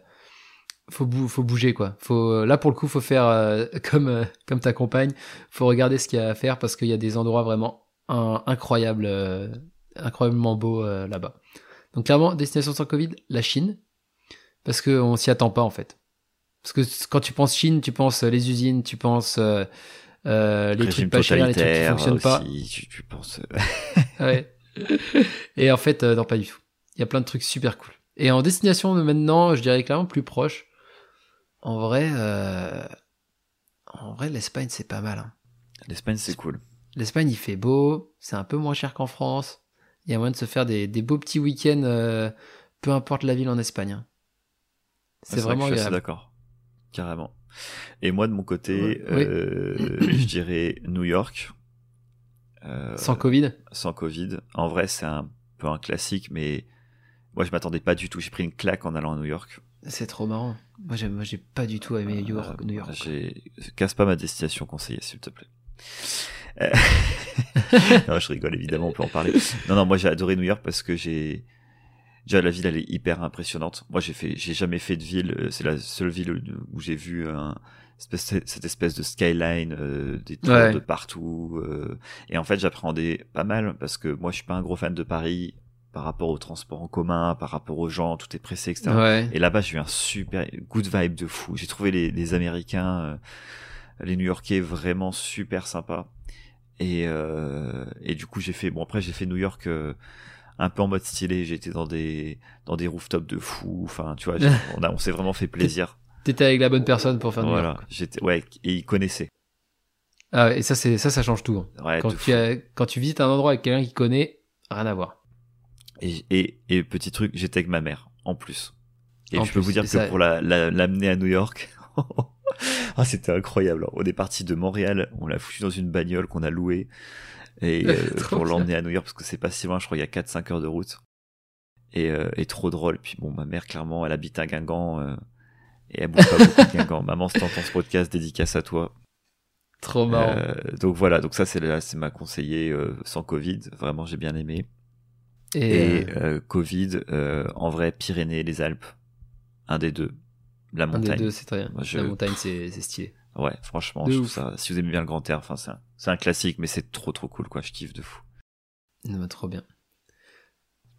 faut, faut bouger quoi. Faut, là pour le coup, faut faire euh, comme, comme ta compagne. Faut regarder ce qu'il y a à faire parce qu'il y a des endroits vraiment incroyables, incroyablement beaux là-bas. Donc clairement, destination sans Covid, la Chine. parce que on s'y attend pas en fait. Parce que quand tu penses Chine, tu penses les usines, tu penses euh, euh, les trucs pas chers, les trucs qui fonctionnent pas. Tu, tu penses. ouais. Et en fait, non, pas du tout. Il y a plein de trucs super cool. Et en destination de maintenant, je dirais clairement plus proche. En vrai, en vrai, l'Espagne c'est pas mal. Hein. L'Espagne c'est cool. L'Espagne il fait beau, c'est un peu moins cher qu'en France. Il y a moyen de se faire des, des beaux petits week-ends, peu importe la ville en Espagne. Hein. C'est vraiment je suis d'accord. Carrément. Et moi, de mon côté, euh, je dirais New York. Euh, sans Covid Sans Covid. En vrai, c'est un peu un classique, mais moi, je m'attendais pas du tout. J'ai pris une claque en allant à New York. C'est trop marrant. Moi, j'ai pas du tout aimé New York. New York. Casse pas ma destination conseillée, s'il te plaît. Euh, non, je rigole, évidemment, on peut en parler. Non, non, moi, j'ai adoré New York parce que j'ai Déjà, la ville, elle est hyper impressionnante. Moi, j'ai fait, j'ai jamais fait de ville. Euh, c'est la seule ville où j'ai vu un, cette espèce de skyline, euh, des tours de partout. Euh, et en fait, j'appréhendais pas mal parce que moi, je suis pas un gros fan de Paris par rapport au transport en commun, par rapport aux gens, tout est pressé, etc. Et là-bas, j'ai eu un super good vibe de fou. J'ai trouvé les, les Américains, les New-Yorkais vraiment super sympas. Et, et du coup, j'ai fait, bon après, j'ai fait New York un peu en mode stylé. J'ai été dans des dans des rooftops de fou. Enfin, tu vois, on, a, on s'est vraiment fait plaisir. T'étais avec la bonne personne pour faire voilà, j'étais ouais et il connaissait. Ah et ça c'est ça ça change tout. Hein. quand tu quand tu visites un endroit avec quelqu'un qui connaît, rien à voir. Et et, et petit truc, j'étais avec ma mère en plus. Et je peux vous dire que pour la l'amener à New York. ah, c'était incroyable. On est parti de Montréal, on l'a foutu dans une bagnole qu'on a louée et euh, pour l'emmener à New York parce que c'est pas si loin, je crois il y a 4-5 heures de route. Et, euh, et trop drôle. Puis bon, ma mère clairement, elle habite à Guingamp euh, et elle bouge pas beaucoup de Guingamp. Maman, si t'entends ce podcast, dédicace à toi. Trop marrant. donc voilà, donc ça c'est c'est ma conseillée sans Covid. Vraiment, j'ai bien aimé. Et, Covid, en vrai, Pyrénées, les Alpes, un des deux. La montagne. Un des deux, c'est très bien. La montagne, c'est stylé. Ouais, franchement, je trouve ça. Si vous aimez bien le grand air, enfin, c'est un, un, classique, mais c'est trop trop cool, quoi. Je kiffe de fou. Non, trop bien.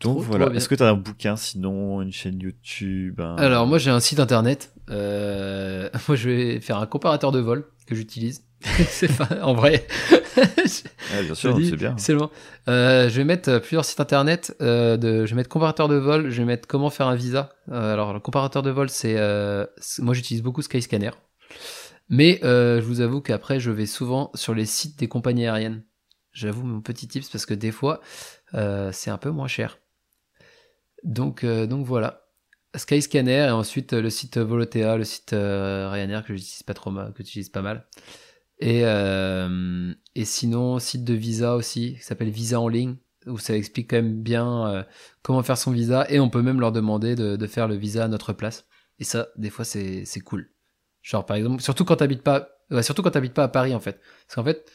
Donc voilà. Est-ce que t'as un bouquin, sinon une chaîne YouTube Alors moi j'ai un site internet. Euh... Moi je vais faire un comparateur de vol que j'utilise. c'est pas... en vrai. ouais, bien sûr, c'est bien. C'est. Euh, je vais mettre plusieurs sites internet. Euh, de... Je vais mettre comparateur de vol. Je vais mettre comment faire un visa. Euh, alors le comparateur de vol, c'est euh, moi j'utilise beaucoup Skyscanner. Mais euh, je vous avoue qu'après, je vais souvent sur les sites des compagnies aériennes. J'avoue mon petit tips parce que des fois, euh, c'est un peu moins cher. Donc, euh, donc voilà. Skyscanner et ensuite le site Volotea, le site Ryanair que j'utilise pas trop mal, que j'utilise pas mal. Et, et sinon, site de visa aussi, qui s'appelle Visa en ligne, où ça explique quand même bien comment faire son visa et on peut même leur demander de, de faire le visa à notre place. Et ça, des fois, c'est cool. Genre par exemple, surtout quand t'habites pas, surtout quand t'habites pas à Paris en fait. Parce qu'en fait,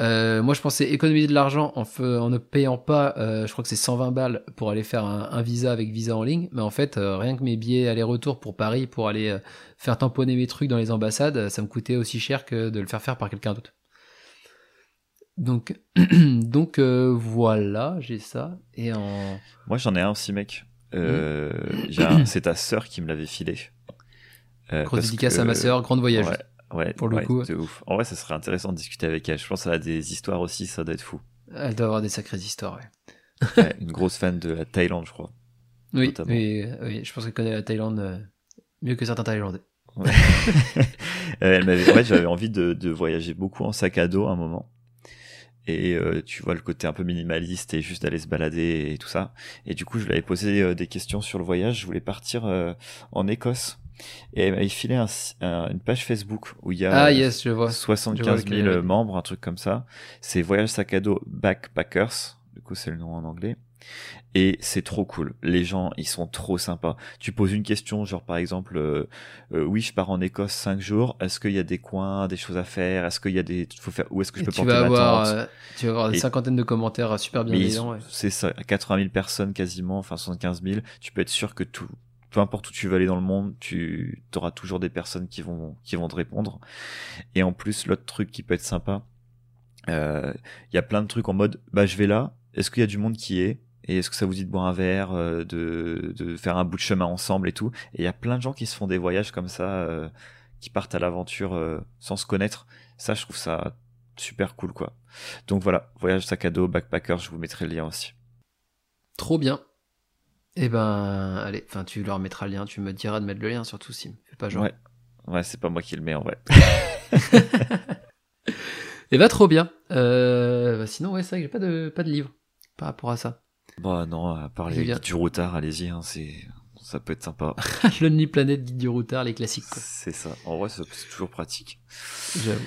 euh, moi je pensais économiser de l'argent en, en, ne payant pas, euh, je crois que c'est 120 balles pour aller faire un, visa avec visa en ligne. Mais en fait, euh, rien que mes billets aller-retour pour Paris, pour aller faire tamponner mes trucs dans les ambassades, ça me coûtait aussi cher que de le faire faire par quelqu'un d'autre. Donc, donc voilà, j'ai ça. Et en... Moi j'en ai un aussi mec. Mmh. C'est ta sœur qui me l'avait filé. Grosse dédicace à ma sœur, grande voyage. Ouais, pour le coup. C'est ouf. En vrai, ça serait intéressant de discuter avec elle. Je pense qu'elle a des histoires aussi, ça doit être fou. Elle doit avoir des sacrées histoires, ouais. ouais une grosse fan de la Thaïlande, je crois. Oui, oui, oui, je pense qu'elle connaît la Thaïlande euh, mieux que certains Thaïlandais. Ouais. elle m'avait, ouais, j'avais envie de, de, voyager beaucoup en sac à dos à un moment. Et euh, tu vois le côté un peu minimaliste et juste d'aller se balader et tout ça. Et du coup, je lui avais posé des questions sur le voyage. Je voulais partir en Écosse et elle m'a filé une page Facebook où il y a ah, yes, je vois. 75 000 membres, un truc comme ça. C'est Voyage Sac à dos Backpackers. Du coup, c'est le nom en anglais. Et c'est trop cool. Les gens, ils sont trop sympas. Tu poses une question, genre par exemple, euh, euh, oui, je pars en Écosse cinq jours. Est-ce qu'il y a des coins, des choses à faire? Est-ce qu'il y a des, faut faire, où est-ce que je peux porter ma tente? euh, Tu vas avoir des cinquantaines de commentaires super bienveillants. Ouais. C'est ça, 80 000 personnes quasiment, enfin 75 000. Tu peux être sûr que tout, peu importe où tu vas aller dans le monde, tu auras toujours des personnes qui vont qui vont te répondre. Et en plus, l'autre truc qui peut être sympa, il euh, y a plein de trucs en mode, bah je vais là, est-ce qu'il y a du monde qui est? Et est-ce que ça vous dit de boire un verre, euh, de, de faire un bout de chemin ensemble et tout? Et il y a plein de gens qui se font des voyages comme ça, euh, qui partent à l'aventure euh, sans se connaître. Ça, je trouve ça super cool, quoi. Donc voilà, voyage sac à dos, backpacker, je vous mettrai le lien aussi. Trop bien. Eh ben, allez, enfin, tu leur mettras le lien, tu me diras de mettre le lien surtout, Sim. Fais pas genre. Ouais, ouais c'est pas moi qui le mets en vrai. Eh ben, trop bien. Euh, bah, sinon, ouais, c'est vrai que j'ai pas de, pas de livre par rapport à ça. Bah non, à part les guides du routard, allez-y, hein, c'est ça peut être sympa. Lonely Planet, Guide du routard, les classiques. C'est ça. En vrai, c'est toujours pratique. J'avoue.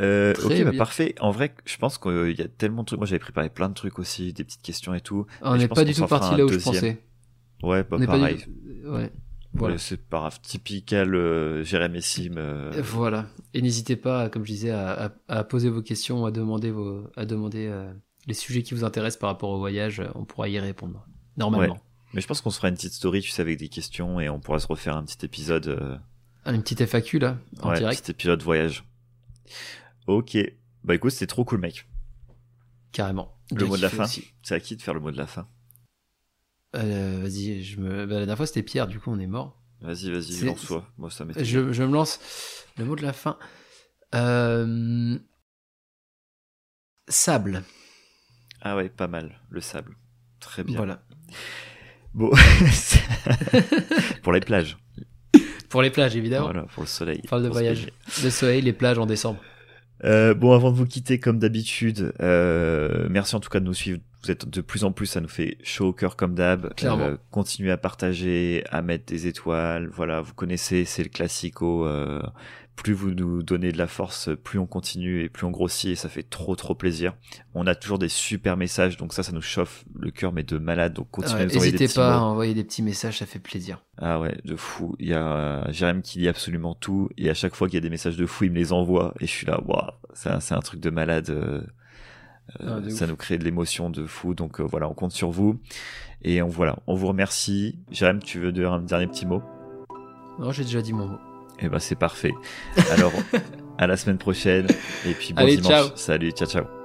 Euh, ok, bah parfait. En vrai, je pense qu'il y a tellement de trucs. Moi, j'avais préparé plein de trucs aussi, des petites questions et tout. On je n'est pas du tout parti là où je deuxième. pensais. Ouais, bah pareil. du... Ouais. Voilà. c'est pas grave. Typical euh, Jérémy Sim. euh, Voilà. Et n'hésitez pas, comme je disais, à, à- à poser vos questions, à demander, vos, à demander euh, les sujets qui vous intéressent par rapport au voyage. On pourra y répondre. Normalement. Mais je pense qu'on se fera une petite story, tu sais, avec des questions et on pourra se refaire un petit épisode. euh, Ah, Une petite FAQ là, en ouais, direct, petit épisode voyage. Ok. Bah écoute, c'était trop cool, mec. carrément. Le mot de la fin. C'est à qui de faire le mot de la fin? Euh, vas-y, je me... bah, la dernière fois c'était Pierre, du coup on est mort. Vas-y, vas-y, lance-toi. Moi, ça m'était. Je, je me lance. Le mot de la fin. Euh, Sable. Ah ouais, pas mal. Le sable. Très bien. Voilà. Bon. pour les plages. Pour les plages, évidemment. Voilà, pour le soleil. On parle de voyage. Le soleil, les plages en décembre. Euh, bon, avant de vous quitter, comme d'habitude, euh, merci en tout cas de nous suivre. Vous êtes de plus en plus, ça nous fait chaud au cœur comme d'hab. Clairement. Euh, continuez à partager, à mettre des étoiles. Voilà, vous connaissez, c'est le classico. Euh, plus vous nous donnez de la force, plus on continue et plus on grossit et ça fait trop trop plaisir. On a toujours des super messages, donc ça, ça nous chauffe le cœur, mais de malade. Donc continuez à nous envoyer des N'hésitez petits pas à envoyer des petits messages, ça fait plaisir. Ah ouais, de fou. Il y a euh, Jérém qui lit absolument tout et à chaque fois qu'il y a des messages de fou, il me les envoie et je suis là, waouh, c'est un, truc de malade. euh, euh, Ah, de ça ouf. nous crée de l'émotion de fou, donc euh, voilà, on compte sur vous et on voilà, on vous remercie. Jérém, tu veux dire un dernier petit mot? Non, j'ai déjà dit mon mot. Eh ben c'est parfait. Alors à la semaine prochaine et puis bon Allez, dimanche. ciao. Salut, ciao ciao.